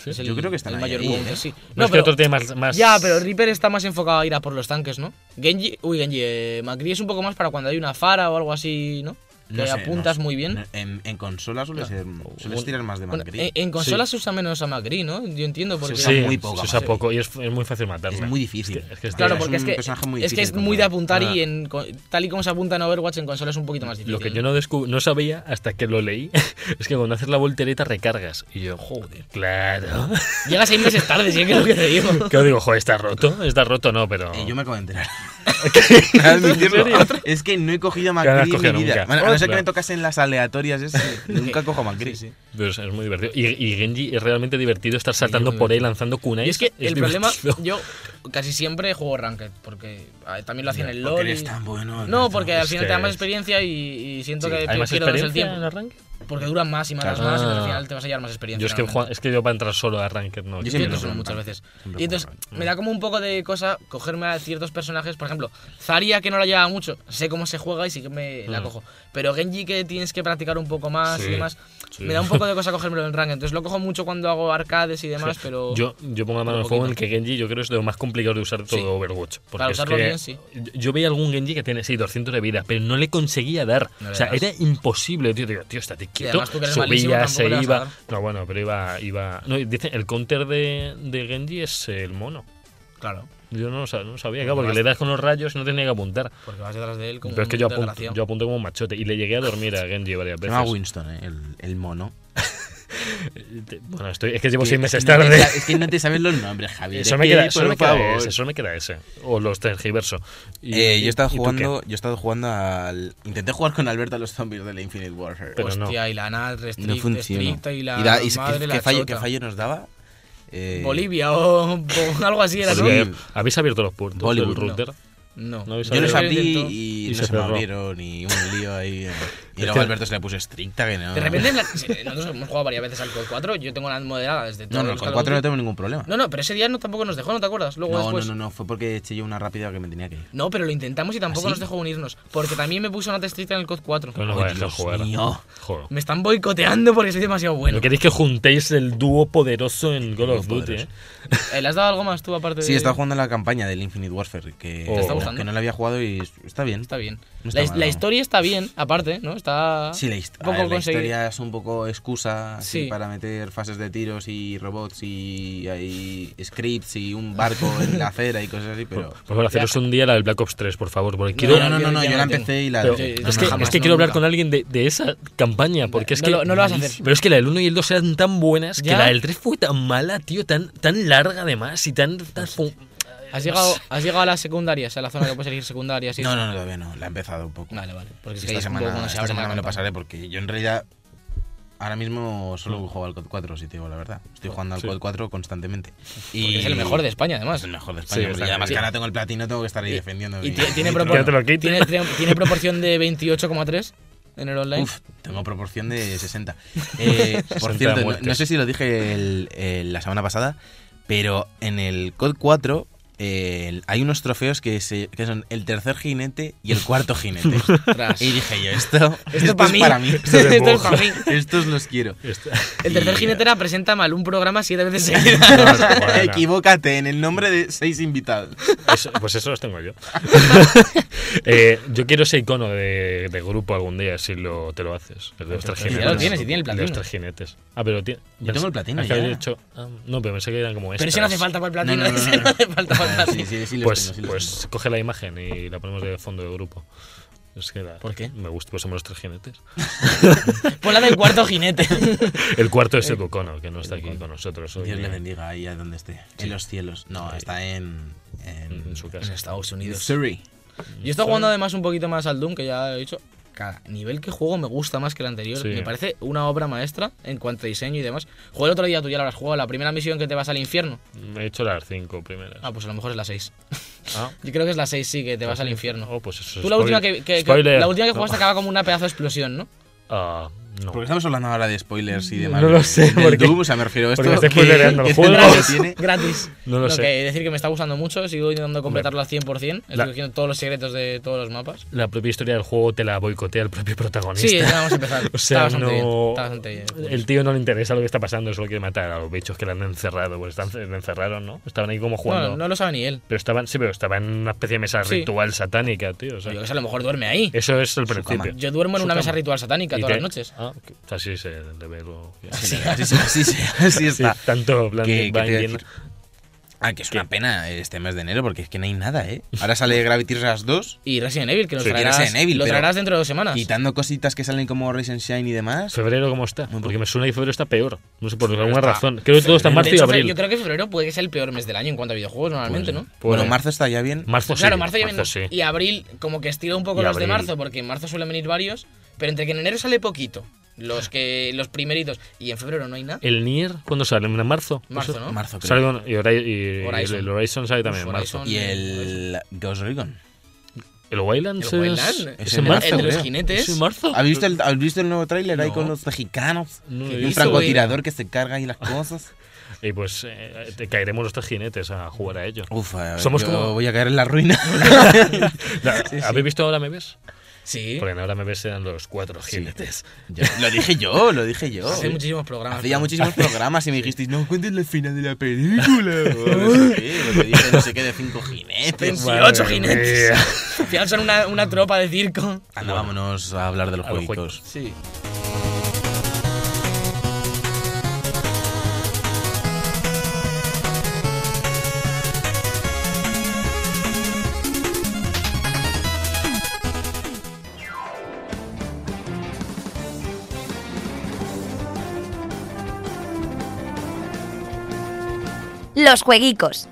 Sí. Es el- Yo creo que están el ahí, mayor ahí, counter, ¿eh? sí. No, No, es que pero, otro tiene más, más- ya, pero Reaper está más enfocado a ir a por los tanques, ¿no? Genji, uy, Genji, eh, Macri es un poco más para cuando hay una Fara o algo así, ¿no? Que No sé, apuntas no muy bien. En, en consola suele ser, sueles tirar más de Bueno, Macri. en, en consolas se usa menos a Macri, ¿no? Yo entiendo porque... usa sí, muy poco, se usa poco y es, es muy fácil matarla. es muy difícil. Es que- es que es Claro, porque es un que, personaje muy es, que es muy de apuntar y en, tal y como se apunta en Overwatch en consola es un poquito más difícil. Lo que yo no descub- no sabía hasta que lo leí es que cuando haces la voltereta recargas. Y yo, joder, claro. Llega seis meses tarde, si es que es lo que te digo. Que os digo, joder, está roto. Está roto, no, pero. Eh, yo me acabo de enterar. ¿En? Es que no he cogido Macri en mi vida. Bueno, a no ser que me tocasen las aleatorias, es, nunca cojo Macri. Pero es, muy divertido. Y, y Genji es realmente divertido estar saltando por ahí lanzando kunais. Y es que el problema, yo casi siempre juego Ranked, porque también lo hacía en el Porque LoL. eres y- tan bueno. No, porque al final te da más experiencia y, y siento Sí, que ¿Hay te más pierdes el experiencia en tiempo. arranque? Porque duran más y matas Claro. más y al Ah. final te vas a llevar más experiencia. Yo es que. Juan- es que yo para entrar solo a Ranked no. Yo entro solo muchas Ranked. veces. Y entonces en Ranked. me da como un poco de cosa cogerme a ciertos personajes. Por ejemplo, Zarya, que no la lleva mucho, sé cómo se juega y sí que me la Mm. cojo. Pero Genji, que tienes que practicar un poco más y Sí, demás, sí. me da un poco de cosa cogérmelo en rank. Entonces lo cojo mucho cuando hago arcades y demás, Sí. pero. Yo, yo pongo la mano en el fuego en que Genji yo creo es de lo más complicado de usar todo. Overwatch. Porque Para es usarlo que bien, sí. yo- veía algún Genji que tiene, sí, 200 de vida, pero no le conseguía dar. No o sea, era imposible, tío. Digo, tío, estate quieto. tú malísimo, Subía, tampoco se iba. No, bueno, pero iba. iba no, dice, el counter de, de Genji es el mono. Claro, Yo no lo sab- no sabía, claro, porque le das con los rayos y no tenía que apuntar. porque vas detrás de él como Pero es que yo un apunto, yo apunto como un machote. Y le llegué a dormir a Genji varias Se llama veces. Winston, eh, el, el mono. Bueno, estoy, es que llevo Que- seis es meses que no tarde. es que no te sabes los nombres, Javi. Eso ¿de me, queda, solo me queda ese, solo me queda ese. O los tergiverso. Y- Eh, yo he estado ¿y tú jugando, yo he estado jugando al. Intenté jugar con Alberto a los zombies de la Infinite Warfare. Pero no. Hostia, y la NAT no restrict, funciona. estricta y la Y da- y madre ¿qué, la qué fallo, qué fallo nos daba? Eh, Bolivia o, o algo así era? ¿no? Porque ¿Habéis abierto los puertos Bollywood, del no. router? No. No habéis Yo los abrí y, Y no se se, me abrieron y un lío ahí. Y luego que- Alberto se le puso estricta que no. De repente, en la- nosotros hemos jugado varias veces al COD 4. Yo tengo la moderada desde No, todos no, con Call of 4 no tengo ningún problema. No, no, pero ese día no, tampoco nos dejó, ¿no te acuerdas? Luego No, no, después. no, no, fue porque eché yo una rápida que me tenía que ir. No, pero lo intentamos y tampoco ¿Ah, sí? nos dejó unirnos. Porque también me puso una estricta en el COD 4. Pero no Ay, voy a dejar Dios jugar. mío. Joder. Me están boicoteando porque soy demasiado bueno. ¿No queréis que juntéis el dúo poderoso en Call of Duty? ¿eh? ¿Le has dado algo más tú aparte de.? Sí, estaba jugando la campaña del Infinite Warfare, que, ¿Te está gustando? que no la había jugado y está bien. Está bien. No la, mal, la historia está bien, aparte, ¿no? Está. Sí, la, hist- un poco ver, la historia es un poco excusa así Sí. para meter fases de tiros y robots y hay scripts y un barco en la acera y cosas así, pero... Por favor, haceros un día la del Black Ops 3, por favor. Porque No, quiero. No, no, no, no, ya yo la empecé y la Pero. Sí, No, es que, jamás. es que no, quiero hablar con alguien de, de esa campaña, porque es que... lo- no lo vas a hacer. Pero es que la del 1 y el 2 eran tan buenas que la del 3 fue tan mala, tío, tan, tan larga además y tan... tan fu- ¿Has llegado, ¿Has llegado a las secundarias? A la zona que puedes elegir secundarias y No, no, no, todavía no, la he empezado un poco. Vale, vale. Porque es que esta un semana, poco cuando se esta semana me lo pasaré porque yo en realidad ahora mismo solo juego al COD 4, si te digo la verdad. Estoy jugando al Sí. COD 4 constantemente. Y Porque es el mejor de España, además. Es el mejor de Sí, España. y además que ahora tengo el platino, tengo que estar ahí defendiendo. Y mi- tiene, tiene, mi propor- proporción de 28,3 en el online. Uf, tengo proporción de 60. Eh, por 60 cierto, no, no sé si lo dije el- el- la semana pasada, pero en el COD 4 eh, hay unos trofeos que, se- que son el tercer jinete y el cuarto jinete. Y dije yo, esto, esto, pa' es mí. para mí. Esto es para mí. Estos los quiero. Esta- El tercer Y- jinetera presenta mal un programa siete veces seguidas. No, no, bueno. Equivócate en el nombre de seis invitados. Eso- pues eso los tengo yo. Eh, yo quiero ese icono de, de grupo algún día, si lo, te lo haces. El de los tres Pero ya jinetes. lo tienes, y tiene el de platino. los tres jinetes. Ah, pero tiene. Yo tengo el platino ya. dicho- ah, no, pero pensé que eran como Pero ese no hace falta para el platino. No, no, no, ese no. no hace falta para Ah, sí, sí, sí los pues tengo, pues coge la imagen y la ponemos de fondo de grupo. Es que la- ¿Por qué? Me gusta, pues somos los tres jinetes. Pon la del cuarto jinete. El cuarto es Edu Kono, que no está aquí con nosotros hoy. Dios le bendiga ahí a donde esté. En los cielos. No, está en. En, En su en casa. Estados Unidos. Surrey. Yo estoy jugando además un poquito más al Doom, que ya he dicho. Cada nivel que juego me gusta más que el anterior. Sí. Me parece una obra maestra en cuanto a diseño y demás. Jugué el otro día, tú ya lo habrás jugado, la primera misión que te vas al infierno. Me he hecho las cinco primeras. Ah, pues a lo mejor es la 6. Ah, Yo creo que es la 6, sí, que te vas al infierno. oh, pues eso es Tú la última que, que- que- Spoiler. la última que No. jugaste acaba como una pedazo de explosión, ¿no? Ah, no. Porque estamos hablando ahora de spoilers y demás. No lo sé, Del porque- Doom, o sea, me refiero a esto. porque me estoy que- spoilereando el que juego. tiene. Gratis. No lo sé. que decir que me está gustando mucho, sigo intentando completarlo al 100%. Estoy cogiendo todos los secretos de todos los mapas. La propia historia del juego te la boicotea el propio protagonista. Sí, ya vamos a empezar. O sea, está bastante no. bien. Está bastante bien. El tío no le interesa lo que está pasando, solo quiere matar a los bichos que le han encerrado. Pues están, le encerraron, ¿no? Estaban ahí como jugando. No, no lo sabe ni él. Pero estaban, sí, pero estaban en una especie de mesa Sí. ritual satánica, tío. O sea, Yo que sé, a lo mejor duerme ahí. eso es el principio. Yo duermo en una mesa ritual satánica todas las noches. Ah, que- así se debe lo. Así, así, sí, así, sí, Sí, está. tanto plan ¿Qué- de qué te iba a Binding. decir? Ah, que es una pena este mes de enero porque es que no hay nada, ¿eh? Ahora sale Gravity Rush 2, Y Resident Evil, que nos Sí, traerás, Evil, lo traerás dentro de dos semanas. quitando cositas que salen como Rise and Shine y demás. Febrero, ¿cómo está? Porque me suena que febrero está peor. No sé por Febrero alguna está- razón. Creo que todo está en De marzo y abril. Yo creo que febrero puede que sea el peor mes del año en cuanto a videojuegos, normalmente, ¿no? Bueno, Pues- marzo está ya bien. Marzo sí. claro, marzo ya viene. sí. Y abril, como que estira un poco Y los de marzo, porque en marzo suelen venir varios. Pero entre que en enero sale poquito, los que los primeritos, y en febrero no hay nada. ¿El Nier cuándo sale? ¿En marzo? Marzo, ¿no? Marzo, creo. Sale con- y, y- Horizon. el Horizon sale también en marzo. Y el Ghost Recon. ¿El Wildlands El es, Wildlands, es es en marzo? el de los jinetes. ¿Es en marzo? ¿Has visto el, has visto el nuevo tráiler ahí con los mexicanos? No lo he Y un visto. francotirador que se carga ahí las cosas. Y pues eh, te caeremos los tres jinetes a jugar a ello. Uf, eh, Somos yo como- voy a caer en la ruina. ¿Habéis visto Ahora me ves? Sí. Porque en Ahora me ves eran los cuatro jinetes. Yo- lo dije yo, lo dije yo. Hace muchísimos programas. Hacía pero- muchísimos programas y me dijisteis, no cuentes el final de la película. No sé que dije, no sé qué, de cinco jinetes. 28 Madre jinetes. mía. Al final son una, una tropa de circo. Anda, vámonos a hablar de los A los juegos. Sí. Los jueguicos.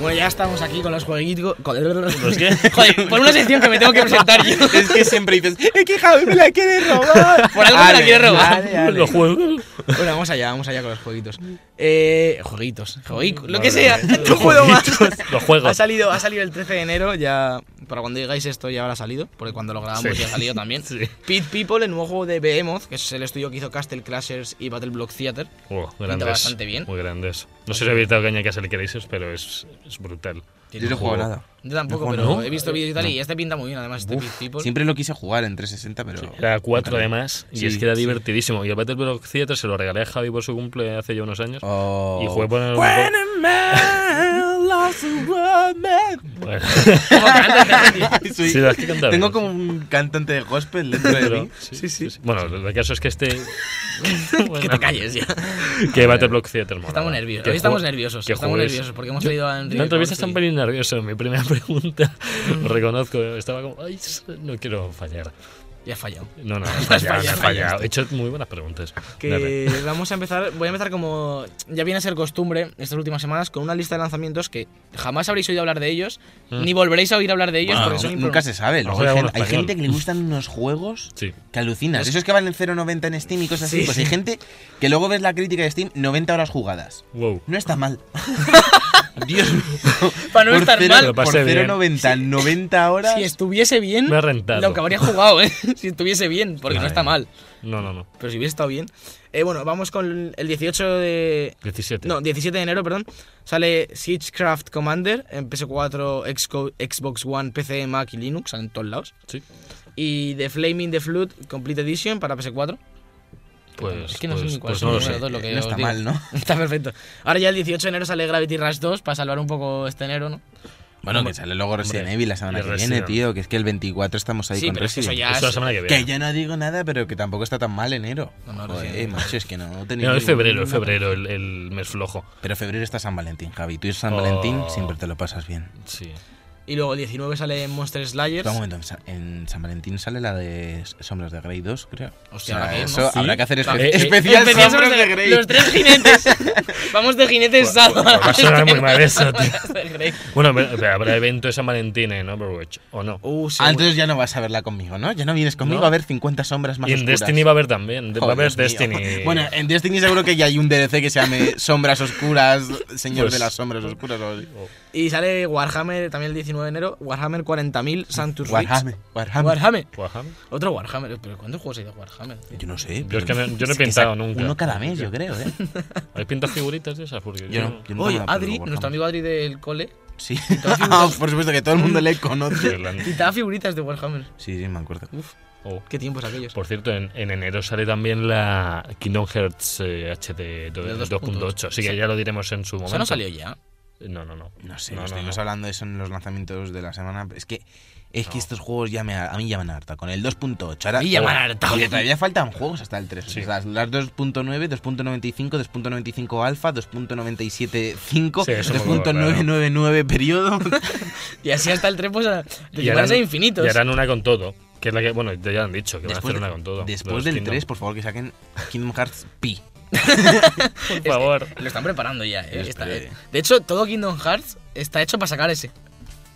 Bueno, ya estamos aquí con los jueguitos. Con... ¿Los qué? Joder, por una sección que me tengo que presentar yo. Es que siempre dices, es que Javi me la quiere robar. Por algo me la quiere robar. Los juegos. Bueno, vamos allá, vamos allá con los jueguitos. Eh, jueguitos, jueguitos, lo que sea. No puedo más. Los juegos. Ha salido, ha salido el 13 de enero, ya. Para cuando digáis esto ya habrá salido, porque cuando lo grabamos Sí. ya ha salido también. Sí. Pit People, el nuevo juego de Behemoth, que es el estudio que hizo Castle Crashers y Battle Block Theater. Oh, grandes. bastante bien. Muy grandes. No sé si habéis dado caña que se le queréis, pero es, es brutal. Yo no juego nada. Yo tampoco, No, pero no. he visto vídeos y tal, y este pinta muy bien, además, este Pit People. Siempre lo quise jugar en 360, pero... Era 4 además, y Sí, es que era sí. divertidísimo. Y el Battle Block Theater se lo regalé a Javi por su cumple hace ya unos años. Oh. Y jugué por el- Bueno. Soy- Sí, que. Tengo como un cantante de gospel dentro de pero- mí. sí, sí, sí. Bueno, el caso es que este. Que Bueno, te calles ya. Que Battle Block Theater mola. Estamos nerviosos. Que Hoy estamos juego- nerviosos. que Estamos nerviosos porque hemos leído a Enrique La entrevista está un pelín nervioso. Mi primera pregunta, lo reconozco, estaba como, ay, no quiero fallar. Ya he fallado. No, no, he Has fallado, he fallado. He hecho muy buenas preguntas. Dale. Que vamos a empezar, voy a empezar como ya viene a ser costumbre estas últimas semanas con una lista de lanzamientos que jamás habréis oído hablar de ellos, Mm. ni volveréis a oír hablar de ellos Bueno, porque son nunca se sabe. Luego hay, alguno gen- hay gente que le gustan unos juegos Sí. que alucinas. Esos que valen 0,90 en Steam y cosas así. Sí, Pues sí. hay gente que luego ves la crítica de Steam 90 horas jugadas. Wow. No está mal. Dios mío. Para no Por estar cero- mal. Por pasé bien. 0,90, 90 horas. Si estuviese bien, Me ha rentado. lo que habría jugado, ¿eh? si estuviese bien, porque no Ay. está mal. No, no, no. Pero si hubiese estado bien. Eh, bueno, vamos con el 18 de... 17. No, 17 de enero, perdón. Sale Siegecraft Commander en PS4, Xco- Xbox One, PC, Mac y Linux, en todos lados. Sí. Y The Flaming the Flood Complete Edition para PS4. Pues, Es que no sé pues- ni cuál pues es no lo sé. lo que no está digo. mal, ¿no? Está perfecto. Ahora ya el 18 de enero sale Gravity Rush 2 para salvar un poco este enero, ¿no? Bueno, que sale luego Resident hombre, Evil la semana que viene, tío. Que es que el 24 estamos ahí Sí, con pero eso Resident. ya Eso la semana que Que yo no digo nada, pero que tampoco está tan mal enero. No, no, Joder, Resident Evil. macho, es que no No, es febrero, es febrero el, el mes flojo. Pero febrero está San Valentín, Javi. Tú y San Oh. Valentín siempre te lo pasas bien. Sí. Y luego el 19 sale Monster Slayers. Un momento, en Sa- en San Valentín sale la de Sombras de Grey 2, creo. Hostia, O sea, ¿habrá que ir, eso no? Sí. habrá que hacer espe- Eh, eh, especial, Especial Sombras sobre de Grey. Los tres jinetes. Vamos de jinetes Pues- pues va a sonar muy mal eso, tío. Bueno, pero habrá evento de San Valentín en Overwatch, ¿o no? Uh, sí, Ah, entonces ya no vas a verla conmigo, ¿no? Ya no vienes conmigo ¿No? a ver 50 sombras más Y en oscuras. Destiny va a haber también. va a Joder, haber mío. Destiny. Bueno, en Destiny seguro que ya hay un DLC que se llame Sombras Oscuras, Señor Pues- de las Sombras Oscuras. o así. Y sale Warhammer también el 19 de enero. Warhammer 40.000 Santus Reach. Warhammer, Warhammer. Warhammer. Warhammer. Otro Warhammer. ¿Pero cuántos juegos hay de Warhammer? tío? Yo no sé. Yo es que no- yo no he pintado nunca. Uno cada mes, yo creo, ¿eh? ¿Hay pintas figuritas de esas? Porque Yo no. yo Oye, Adri, nuestro amigo Adri del cole, Sí. Ah, por supuesto que todo el mundo le conoce. quitaba figuritas de Warhammer. Sí, sí, me acuerdo. Uf, oh. qué tiempos aquellos. Por cierto, en, en enero sale también la Kingdom Hearts eh, HD do- De 2.8. Así que Sí. ya lo diremos en su momento. ¿Eso no salió ya? No, no, no. No sé, No, no, estuvimos no. hablando de eso en los lanzamientos de la semana. Es que es que estos juegos ya me, a mí ya me han hartado. Con el 2.8. Ahora, A mí ya me han hartado. Porque todavía faltan juegos hasta el 3. Sí. O sea, las 2.9, 2.95, 2.95 alfa, 2.975, Sí, eso me acuerdo, 2.999 periodo. Y así hasta el 3, pues, a- llevarse harán- infinitos. Y harán una con todo. Que es la que, bueno, ya han dicho que van a hacer una con todo. después del Kingdom. 3, por favor, que saquen Kingdom Hearts Pi. Por favor. Lo están preparando ya, ¿eh? Está- de hecho, todo Kingdom Hearts está hecho para sacar ese.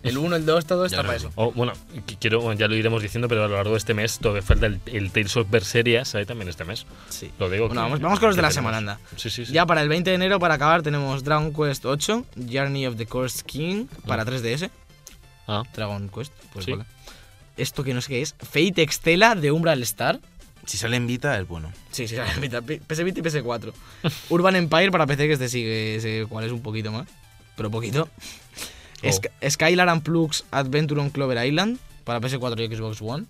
El 1, el 2, todo está para eso. Oh, bueno, qu- quiero, bueno, ya lo iremos diciendo, pero a lo largo de este mes todavía falta el, el Tales of Berseria, ¿sabes? También este mes. Sí. Lo digo. Bueno, que- vamos, vamos con los de que la tenemos. semana, anda. Sí, sí, sí. Ya para el 20 de enero, para acabar, tenemos Dragon Quest 8, Journey of the Cursed King, para 3DS. Ah, Dragon Quest, pues Sí. vale. Esto que no sé qué es. Fate Extela de Umbral Star. Si sale en Vita, es bueno. Sí, sí, sale en mitad, PS Vita y PS4. Urban Empire para PC, que este sí que sé cuál es un poquito más. Pero poquito. Oh. Sky- Skylar and Plugs Adventure on Clover Island para PS4 y Xbox One.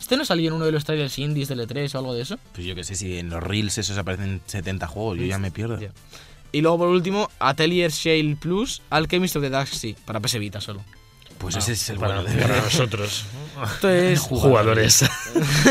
¿Este no salió en uno de los trailers indies del E3 o algo de eso? Pues yo que sé, si en los Reels esos aparecen 70 juegos, yo ya me pierdo. Y luego por último, Atelier Shale Plus Alchemist of the Dark Sea para PS Vita solo. Pues Ah, ese es el bueno de para nosotros. Esto es Jugadores.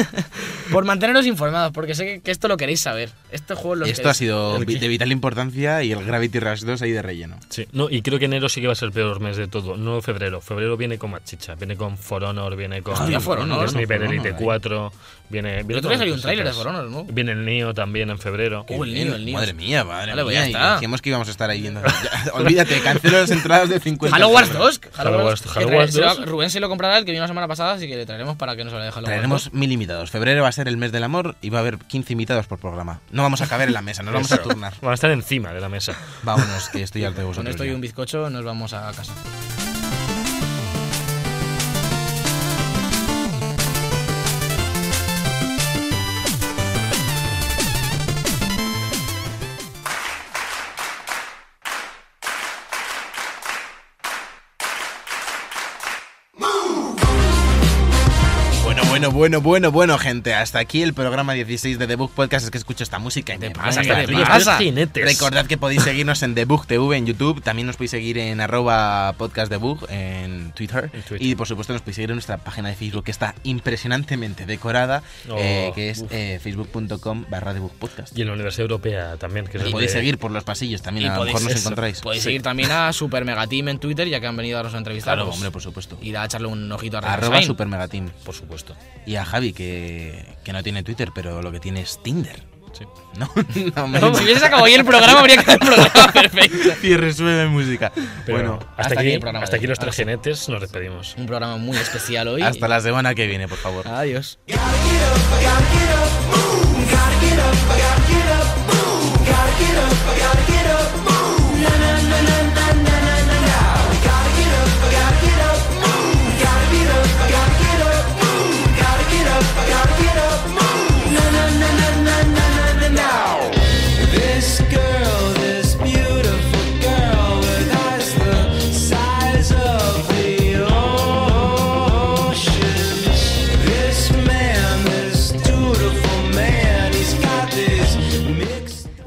por manteneros informados, porque sé que, que esto lo queréis saber. Este juego lo Esto ha queréis- sido de vital importancia y el Gravity Rush 2 ahí de relleno. Sí, no, y creo que enero sí que va a ser el peor mes de todo, no febrero. Febrero viene con más chicha, viene con For Honor, viene con Hostia, For Honor, Disney no, For Elite Honor, ahí. 4, viene, viene otro día salió un tráiler de For Honor, ¿no? Viene el Nio también en febrero. Oh, el niño, el niño. Madre mía, madre Vale, pues mía. ya. Decíamos que íbamos a estar ahí viendo. Olvídate, cancelo las entradas de 50. Halo Wars 2. Halo Wars- que Halo trae- Wars se lo- 2. Rubén se lo comprará el que vino la semana pasada, así que le traeremos para que nos hable de Halo Wars Traeremos mil invitados. Febrero va a ser el mes del amor y va a haber 15 invitados por programa. No vamos a caber en la mesa, nos vamos a turnar. Van a estar encima de la mesa. Vámonos, que estoy harto de 2. vosotros. Con esto y un bizcocho nos vamos a casa. Bueno, bueno, bueno, bueno, gente. Hasta aquí el programa 16 de The Book Podcast. Es que escucho esta música y me pasa? manga ¿Qué te la pasa? Recordad que podéis seguirnos en The Book TV en YouTube. También nos podéis seguir en arroba podcast The Book en Twitter. Y por supuesto nos podéis seguir en nuestra página de Facebook que está impresionantemente decorada, Oh, eh, que es eh, facebook.com barra The Book Podcast. Y en la Universidad Europea también. Que el podéis de- seguir por los pasillos también, Y a lo podéis- mejor nos eso. encontráis. Podéis Sí. seguir también a Super Mega Team en Twitter, ya que han venido a darnos una entrevista. Claro, hombre, por supuesto. Ir a echarle un ojito a Arroba. Super Mega Team. Por supuesto. Y a Javi, que, que no tiene Twitter, pero lo que tiene es Tinder. Sí. No, no, me Si hubiese acabado hoy el programa, habría quedado el programa perfecto. Cierre, súbeme música. Pero bueno, hasta, aquí, el hasta aquí los tres jinetes nos despedimos. Un programa muy especial hoy. hasta la semana que viene, por favor. Adiós.